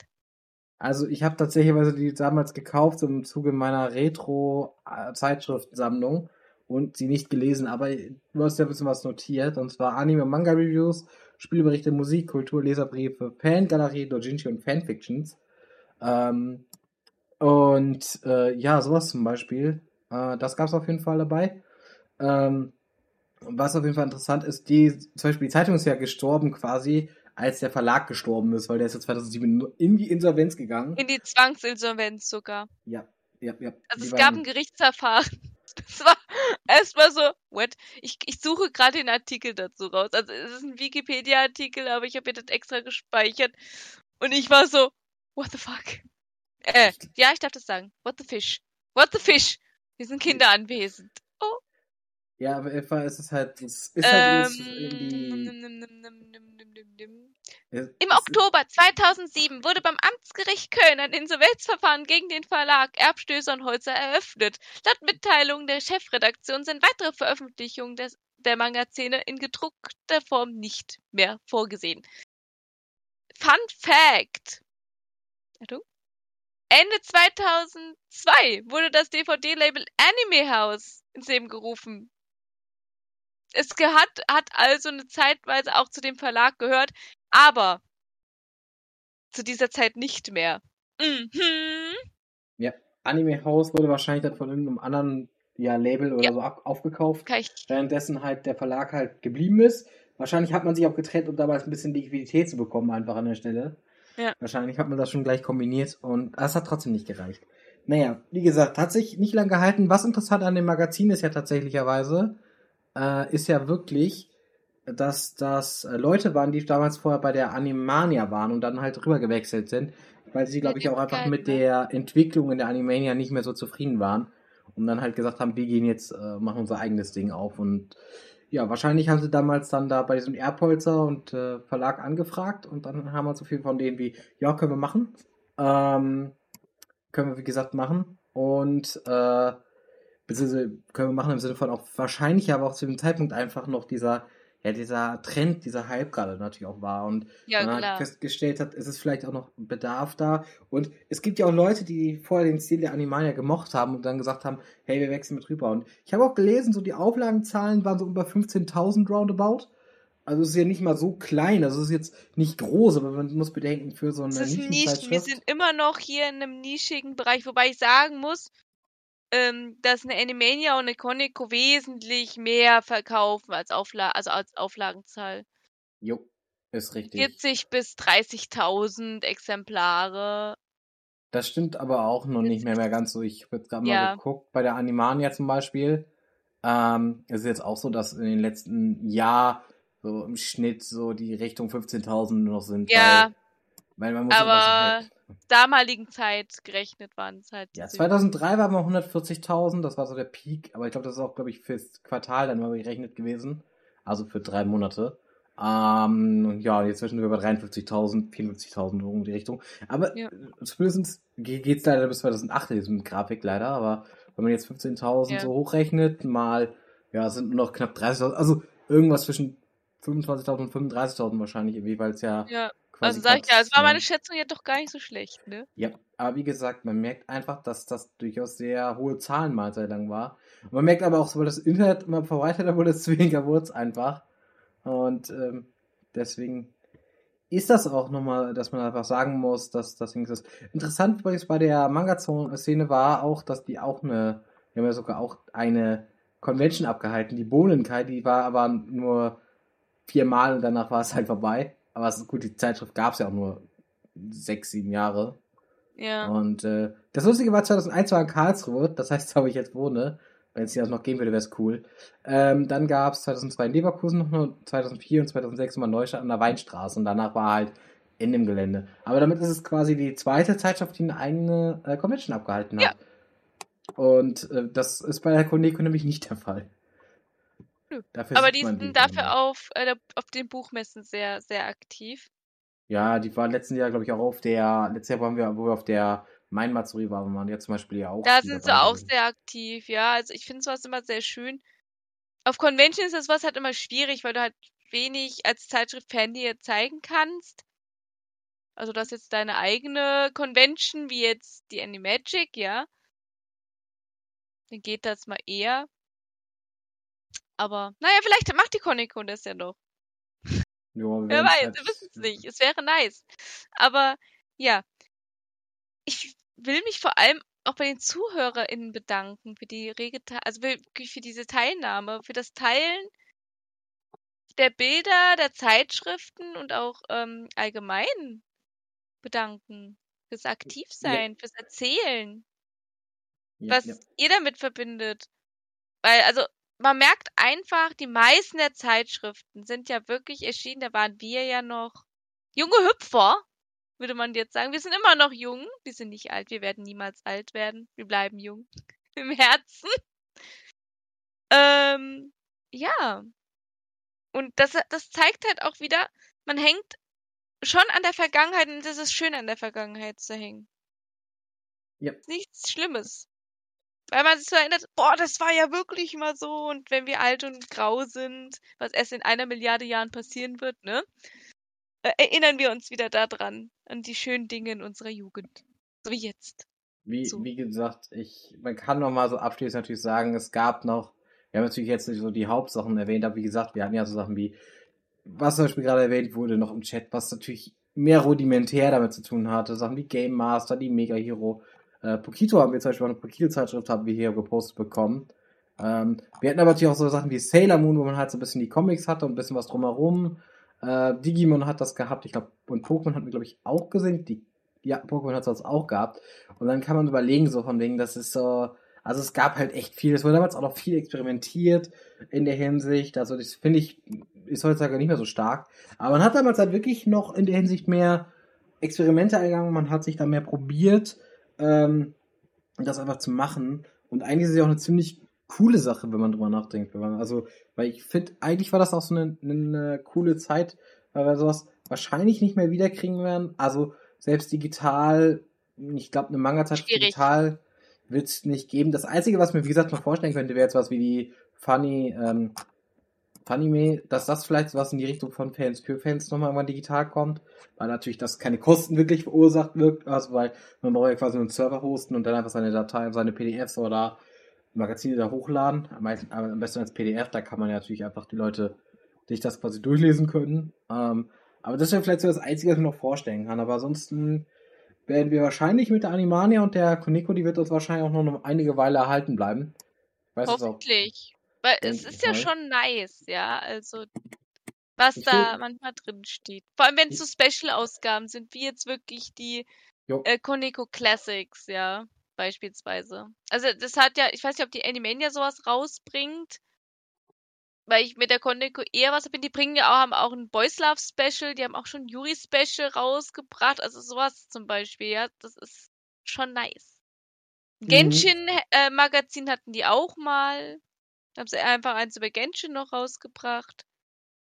Also ich habe tatsächlich die damals gekauft im Zuge meiner Retro-Zeitschriftensammlung und sie nicht gelesen, aber du hast ja ein bisschen was notiert, und zwar Anime- und Manga-Reviews, Spielberichte, Musik, Kultur, Leserbriefe, Fangalerie, Dojinshi und Fanfictions. Ähm, und äh, ja, sowas zum Beispiel. Äh, das gab es auf jeden Fall dabei. Ähm, was auf jeden Fall interessant ist, die, zum Beispiel die Zeitung ist ja gestorben quasi, als der Verlag gestorben ist, weil der ist ja 2007 in die Insolvenz gegangen. In die Zwangsinsolvenz sogar. Ja, ja, ja. Also Die es waren- gab ein Gerichtsverfahren. Das war erstmal so, what? Ich, ich suche gerade den Artikel dazu raus. Also es ist ein Wikipedia-Artikel, aber ich habe mir das extra gespeichert. Und ich war so, what the fuck? Äh, ja, ich darf das sagen. What the fish? What the fish? Hier sind Kinder anwesend. Ja, aber Eva, es ist halt, es ist halt Ähm, im Oktober 2007 wurde beim Amtsgericht Köln ein Insolvenzverfahren gegen den Verlag Erbstößer und Holzer eröffnet. Laut Mitteilungen der Chefredaktion sind weitere Veröffentlichungen des, der Magazine in gedruckter Form nicht mehr vorgesehen. Fun Fact! Achtung. Ende 2002 wurde das DVD-Label Anime House ins Leben gerufen. Es hat, hat also eine Zeitweise auch zu dem Verlag gehört, aber zu dieser Zeit nicht mehr. Mhm. Anime House wurde wahrscheinlich dann von irgendeinem anderen ja, Label oder Ja. so ab, aufgekauft, währenddessen halt der Verlag halt geblieben ist. Wahrscheinlich hat man sich auch getrennt, um damals ein bisschen Liquidität zu bekommen, einfach an der Stelle. Ja. Wahrscheinlich hat man das schon gleich kombiniert und das hat trotzdem nicht gereicht. Naja, wie gesagt, hat sich nicht lang gehalten. Was interessant an dem Magazin ist ja tatsächlicherweise, äh, ist ja wirklich, dass das äh, Leute waren, die damals vorher bei der Animania waren und dann halt rüber gewechselt sind, weil sie, glaube ich, auch einfach mit ne? der Entwicklung in der Animania nicht mehr so zufrieden waren und dann halt gesagt haben, wir gehen jetzt, äh, machen unser eigenes Ding auf und ja, wahrscheinlich haben sie damals dann da bei diesem Erbholzer und äh, Verlag angefragt und dann haben wir so viel von denen wie, ja, können wir machen. Ähm, können wir, wie gesagt, machen. Und äh, beziehungsweise können wir machen im Sinne von auch wahrscheinlich, aber auch zu dem Zeitpunkt einfach noch dieser, ja, dieser Trend, dieser Hype gerade natürlich auch war. Und ja man klar. halt festgestellt hat, ist es vielleicht auch noch Bedarf da. Und es gibt ja auch Leute, die vorher den Stil der Animania gemocht haben und dann gesagt haben, hey, wir wechseln mit rüber. Und ich habe auch gelesen, so die Auflagenzahlen waren so über 15.000 roundabout. Also es ist ja nicht mal so klein, also es ist jetzt nicht groß, aber man muss bedenken, für so eine Nischen. Wir sind immer noch hier in einem nischigen Bereich, wobei ich sagen muss, ähm, dass eine Animania und eine Comico wesentlich mehr verkaufen als, Aufla also als Auflagenzahl. Jo, ist richtig. 40 bis 30.000 Exemplare. Das stimmt aber auch noch nicht mehr, mehr ganz so. Ich habe jetzt gerade Ja. mal geguckt, bei der Animania zum Beispiel. Ähm, es ist jetzt auch so, dass in den letzten Jahr so im Schnitt so die Richtung 15.000 nur noch sind. Ja. Weil man muss Aber was- damaligen Zeit gerechnet waren es halt. Ja, diese- 2003 waren wir 140.000, das war so der Peak, aber ich glaube, das ist auch, glaube ich, fürs Quartal dann mal gerechnet gewesen. Also für drei Monate. Ähm, und ja, jetzt sind wir bei 53.000, 54.000 so in die Richtung. Aber Ja. zumindest ge- geht's leider bis 2008 in diesem Grafik leider, aber wenn man jetzt 15.000 Ja. so hochrechnet, mal, ja, es sind nur noch knapp 30.000, also irgendwas zwischen 25.000 und 35.000 wahrscheinlich irgendwie, weil es ja Ja, quasi also sag ich ja, es war meine Schätzung ja doch gar nicht so schlecht, ne? ja, aber wie gesagt, man merkt einfach, dass das durchaus sehr hohe Zahlen mal sehr lang war. Und man merkt aber auch, sobald das Internet immer verbreiteter wurde, desto weniger wurde es einfach. Und ähm, deswegen ist das auch nochmal, dass man einfach sagen muss, dass das Ding ist. Interessant übrigens bei der Manga-Szene war auch, dass die auch eine, die haben ja sogar auch eine Convention abgehalten, die Bohnenkai, die war aber nur viermal und danach war es halt vorbei. Aber es ist gut, die Zeitschrift gab es ja auch nur sechs, sieben Jahre. Ja. Und äh, das Lustige war 2001 war in Karlsruhe, das heißt, da wo ich jetzt wohne, wenn es das noch geben würde, wäre es cool. Ähm, dann gab es 2002 in Leverkusen noch nur, 2004 und 2006 mal Neustadt an der Weinstraße und danach war halt in dem Gelände. Aber damit ist es quasi die zweite Zeitschrift, die eine eigene äh, Convention abgehalten hat. Und äh, das ist bei der Coneco nämlich nicht der Fall. Nö. Dafür Aber die sind dafür auf, äh, auf den Buchmessen sehr, sehr aktiv. Ja, die waren letzten Jahr, glaube ich, auch auf der, letztes Jahr waren wir, wo wir auf der Main Matsuri waren, waren ja zum Beispiel ja auch. Da sind sie auch sehr aktiv, ja. Also ich finde sowas immer sehr schön. Auf Conventions ist was halt immer schwierig, weil du halt wenig als Zeitschrift-Fan dir zeigen kannst. Also das jetzt deine eigene Convention, wie jetzt die Animagic, ja. Dann geht das mal eher. Aber, naja, vielleicht macht die Comic-Con das ja noch. Ja, wir Wer weiß, halt- wir wissen es nicht. Es wäre nice. Aber ja, ich will mich vor allem auch bei den ZuhörerInnen bedanken für die rege, also wirklich für diese Teilnahme, für das Teilen der Bilder, der Zeitschriften und auch ähm, allgemein bedanken. Fürs Aktivsein, fürs Erzählen, Ja, was ja. ihr damit verbindet. Weil, also, man merkt einfach, die meisten der Zeitschriften sind ja wirklich erschienen, da waren wir ja noch junge Hüpfer, würde man jetzt sagen. Wir sind immer noch jung, wir sind nicht alt, wir werden niemals alt werden, wir bleiben jung im Herzen. Ähm, ja. Und das, das zeigt halt auch wieder, man hängt schon an der Vergangenheit und es ist schön, an der Vergangenheit zu hängen. Ja. Nichts Schlimmes. Weil man sich so erinnert, boah, das war ja wirklich mal so und wenn wir alt und grau sind, was erst in einer Milliarde Jahren passieren wird, ne? Äh, erinnern wir uns wieder daran, an die schönen Dinge in unserer Jugend. So wie jetzt. Wie, So. wie gesagt, ich, man kann noch mal so abschließend natürlich sagen, es gab noch, wir haben natürlich jetzt nicht so die Hauptsachen erwähnt, aber wie gesagt, wir hatten ja so Sachen wie, was zum Beispiel gerade erwähnt wurde, noch im Chat, was natürlich mehr rudimentär damit zu tun hatte, Sachen wie Game Master, die Mega Hero, äh, Pokito haben wir zum Beispiel eine Pokito-Zeitschrift haben wir hier gepostet bekommen. Ähm, wir hatten aber natürlich auch so Sachen wie Sailor Moon, wo man halt so ein bisschen die Comics hatte und ein bisschen was drumherum. Äh, Digimon hat das gehabt, ich glaube, und Pokémon hatten wir, glaube ich, auch gesehen. Die, ja, Pokémon hat das auch gehabt. Und dann kann man überlegen, so von wegen, das ist so, also es gab halt echt viel, es wurde damals auch noch viel experimentiert in der Hinsicht, also das finde ich, ist heutzutage nicht mehr so stark, aber man hat damals halt wirklich noch in der Hinsicht mehr Experimente eingegangen, man hat sich da mehr probiert, ähm, das einfach zu machen und eigentlich ist es ja auch eine ziemlich coole Sache, wenn man drüber nachdenkt, wenn man, also, weil ich finde, eigentlich war das auch so eine, eine coole Zeit, weil wir sowas wahrscheinlich nicht mehr wiederkriegen werden, also selbst digital, ich glaube, eine Schwierig. digital wird es nicht geben. Das Einzige, was mir, wie gesagt, noch vorstellen könnte, wäre jetzt was wie die Funny, ähm, Funny dass das vielleicht was in die Richtung von Fans für Fans nochmal irgendwann digital kommt, weil natürlich das keine Kosten wirklich verursacht wirkt, also weil man braucht ja quasi einen Server hosten und dann einfach seine Dateien, seine PDFs oder Magazine da hochladen, am, meisten, am besten als PDF, da kann man ja natürlich einfach die Leute sich das quasi durchlesen können. Ähm, aber das wäre vielleicht so das Einzige, was ich mir noch vorstellen kann. Aber ansonsten werden wir wahrscheinlich mit der Animania und der Koneko, die wird uns wahrscheinlich auch noch einige Weile erhalten bleiben. Weiß. Hoffentlich. Weil es ist ja schon nice, ja. Also, was da manchmal drin steht. Vor allem, wenn es so Special-Ausgaben sind, wie jetzt wirklich die Jo. äh, Koneko Classics, ja, beispielsweise. Also, das hat ja, ich weiß nicht, ob die Animania sowas rausbringt. weil ich mit der Koneko eher was bin. Die bringen ja auch, haben auch ein Boys Love Special, die haben auch schon Yuri Special rausgebracht, also sowas zum Beispiel, ja, das ist schon nice. Mhm. Genshin äh, Magazin hatten die auch mal. Da haben sie einfach eins über Genshin noch rausgebracht.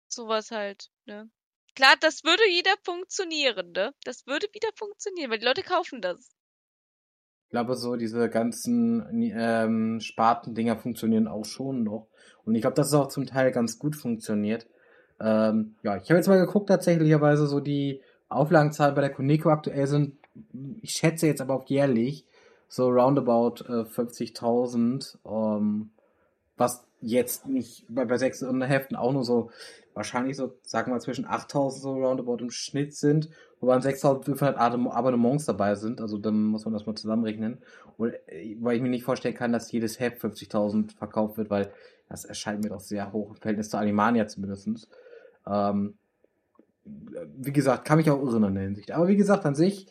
Sowas halt, ne? Klar, das würde wieder funktionieren, ne? Das würde wieder funktionieren, weil die Leute kaufen das. Ich glaube, so diese ganzen ähm, Spartendinger funktionieren auch schon noch. Und ich glaube, dass es auch zum Teil ganz gut funktioniert. Ähm, ja, ich habe jetzt mal geguckt, tatsächlicherweise so die Auflagenzahlen bei der Coneco aktuell sind, ich schätze jetzt aber auch jährlich, so roundabout äh, 50.000, ähm, was jetzt nicht bei, bei sechs Heften auch nur so wahrscheinlich so, sagen wir mal, zwischen 8.000 so roundabout im Schnitt sind, wobei 6.500 Abonnements dabei sind, also dann muss man das mal zusammenrechnen, und, äh, weil ich mir nicht vorstellen kann, dass jedes Heft 50.000 verkauft wird, weil das erscheint mir doch sehr hoch im Verhältnis zur Alimania zumindest. Ähm, wie gesagt, kann mich auch irren in der Hinsicht. Aber wie gesagt, an sich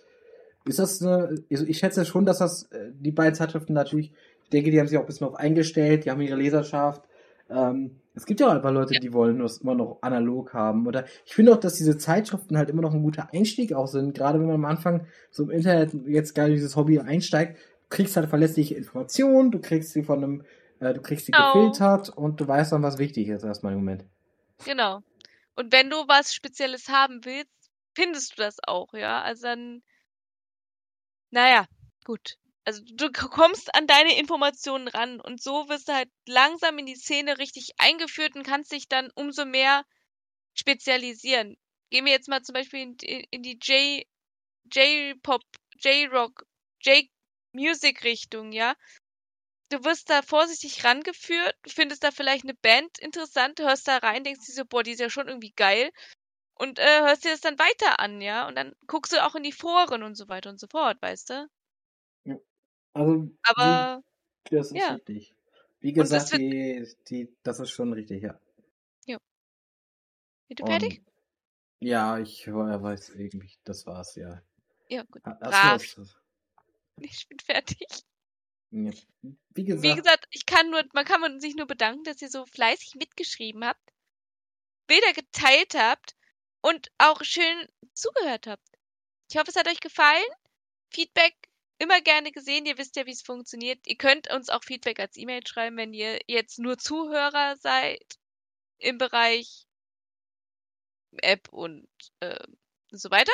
ist das eine, ich schätze schon, dass das, äh, die beiden Zeitschriften natürlich, ich denke, die haben sich auch ein bisschen auf eingestellt, die haben ihre Leserschaft. Ähm, es gibt ja auch ein paar Leute, die wollen das immer noch analog haben. Oder ich finde auch, dass diese Zeitschriften halt immer noch ein guter Einstieg auch sind. Gerade wenn man am Anfang so im Internet jetzt gar dieses Hobby einsteigt, du kriegst halt verlässliche Informationen, du kriegst sie von einem, äh, du kriegst sie Genau. gefiltert und du weißt dann, was wichtig ist erstmal im Moment. Genau. Und wenn du was Spezielles haben willst, findest du das auch, ja. Also dann, naja, gut. Also du kommst an deine Informationen ran und so wirst du halt langsam in die Szene richtig eingeführt und kannst dich dann umso mehr spezialisieren. Gehen wir jetzt mal zum Beispiel in, die- in die J, J-Pop, J-Rock, J-Music-Richtung, ja. Du wirst da vorsichtig rangeführt, findest da vielleicht eine Band interessant, hörst da rein, denkst dir so, boah, die ist ja schon irgendwie geil und äh, hörst dir das dann weiter an, ja. Und dann guckst du auch in die Foren und so weiter und so fort, weißt du? Also, Aber wie, das ist ja. richtig. Wie das gesagt, wird- die, die, das ist schon richtig, ja. bist du fertig? Ja, ich weiß irgendwie, das war's, ja. Ja, gut. Hast Brav. du was- Ich bin fertig. Ja. Wie gesagt, Wie gesagt, ich kann nur, man kann sich nur bedanken, dass ihr so fleißig mitgeschrieben habt, Bilder geteilt habt und auch schön zugehört habt. Ich hoffe, es hat euch gefallen. Feedback immer gerne gesehen. Ihr wisst ja, wie es funktioniert. Ihr könnt uns auch Feedback als E-Mail schreiben, wenn ihr jetzt nur Zuhörer seid im Bereich App und äh, so weiter.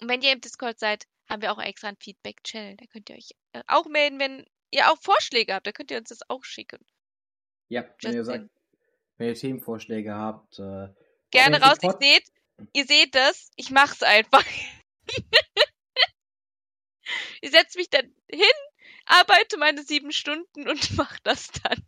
Und wenn ihr im Discord seid, haben wir auch extra einen Feedback-Channel. Da könnt ihr euch äh, auch melden, wenn ihr auch Vorschläge habt. Da könnt ihr uns das auch schicken. ja, wenn ihr sagt, wenn ihr Themenvorschläge habt, äh, Gerne raus. Ich seht, ihr seht das. Ich mach's einfach. ich setze mich dann hin, arbeite meine sieben Stunden und mach das dann.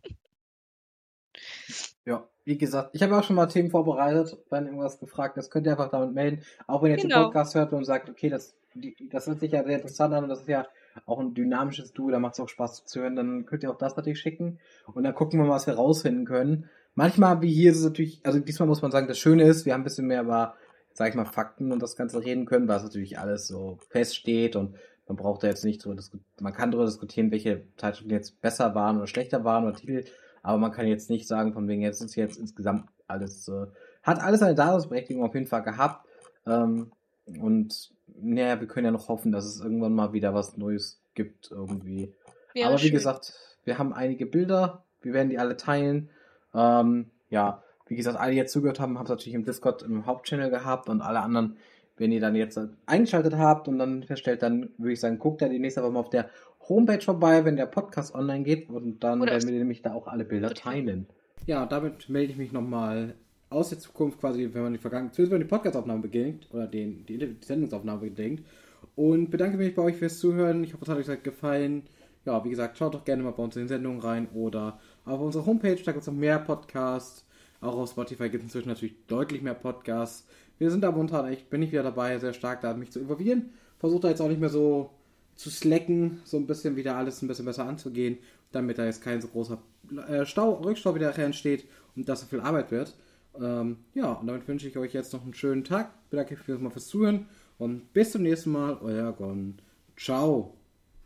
Ja, wie gesagt, ich habe auch schon mal Themen vorbereitet, wenn irgendwas gefragt ist, könnt ihr einfach damit melden. Auch wenn ihr jetzt den Genau. Podcast hört und sagt, okay, das, die, das hört sich ja sehr interessant an und das ist ja auch ein dynamisches Duo, da macht es auch Spaß zu hören, dann könnt ihr auch das natürlich schicken und dann gucken wir mal, was wir rausfinden können. Manchmal, wie hier, ist es natürlich, also diesmal muss man sagen, das Schöne ist, wir haben ein bisschen mehr über, sag ich mal, Fakten und das Ganze reden können, weil es natürlich alles so feststeht und man braucht da jetzt nicht drüber diskutieren, man kann darüber diskutieren, welche Zeitschriften jetzt besser waren oder schlechter waren oder Titel, aber man kann jetzt nicht sagen, von wegen, jetzt ist jetzt insgesamt alles, äh, hat alles eine Daseinsberechtigung auf jeden Fall gehabt. Ähm, und naja, wir können ja noch hoffen, dass es irgendwann mal wieder was Neues gibt irgendwie. Wäre aber wie schön. gesagt, wir haben einige Bilder, wir werden die alle teilen. Ähm, ja, wie gesagt, alle, die jetzt zugehört haben, haben es natürlich im Discord im Hauptchannel gehabt und alle anderen, wenn ihr dann jetzt eingeschaltet habt und dann feststellt, dann würde ich sagen, guckt da die nächste Woche mal auf der Homepage vorbei, wenn der Podcast online geht und dann Oder werden wir nämlich da auch alle Bilder teilen. Ja, damit melde ich mich nochmal aus der Zukunft quasi, wenn man die Vergangenheit, zumindest wenn man die Podcastaufnahme beginnt oder den, die, die Sendungsaufnahme beginnt und bedanke mich bei euch fürs Zuhören. Ich hoffe, es hat euch gefallen. Ja, wie gesagt, schaut doch gerne mal bei uns in den Sendungen rein oder auf unserer Homepage, da gibt es noch mehr Podcasts. Auch auf Spotify gibt es inzwischen natürlich deutlich mehr Podcasts. Wir sind da momentan echt, bin ich wieder dabei, sehr stark da mich zu involvieren. Versuche da jetzt auch nicht mehr so zu slacken, so ein bisschen wieder alles ein bisschen besser anzugehen, damit da jetzt kein so großer äh, Stau, Rückstau wieder entsteht und das so viel Arbeit wird. Ähm, ja, und damit wünsche ich euch jetzt noch einen schönen Tag. Bedanke mich fürs, mal fürs Zuhören und bis zum nächsten Mal, euer Gon. Ciao.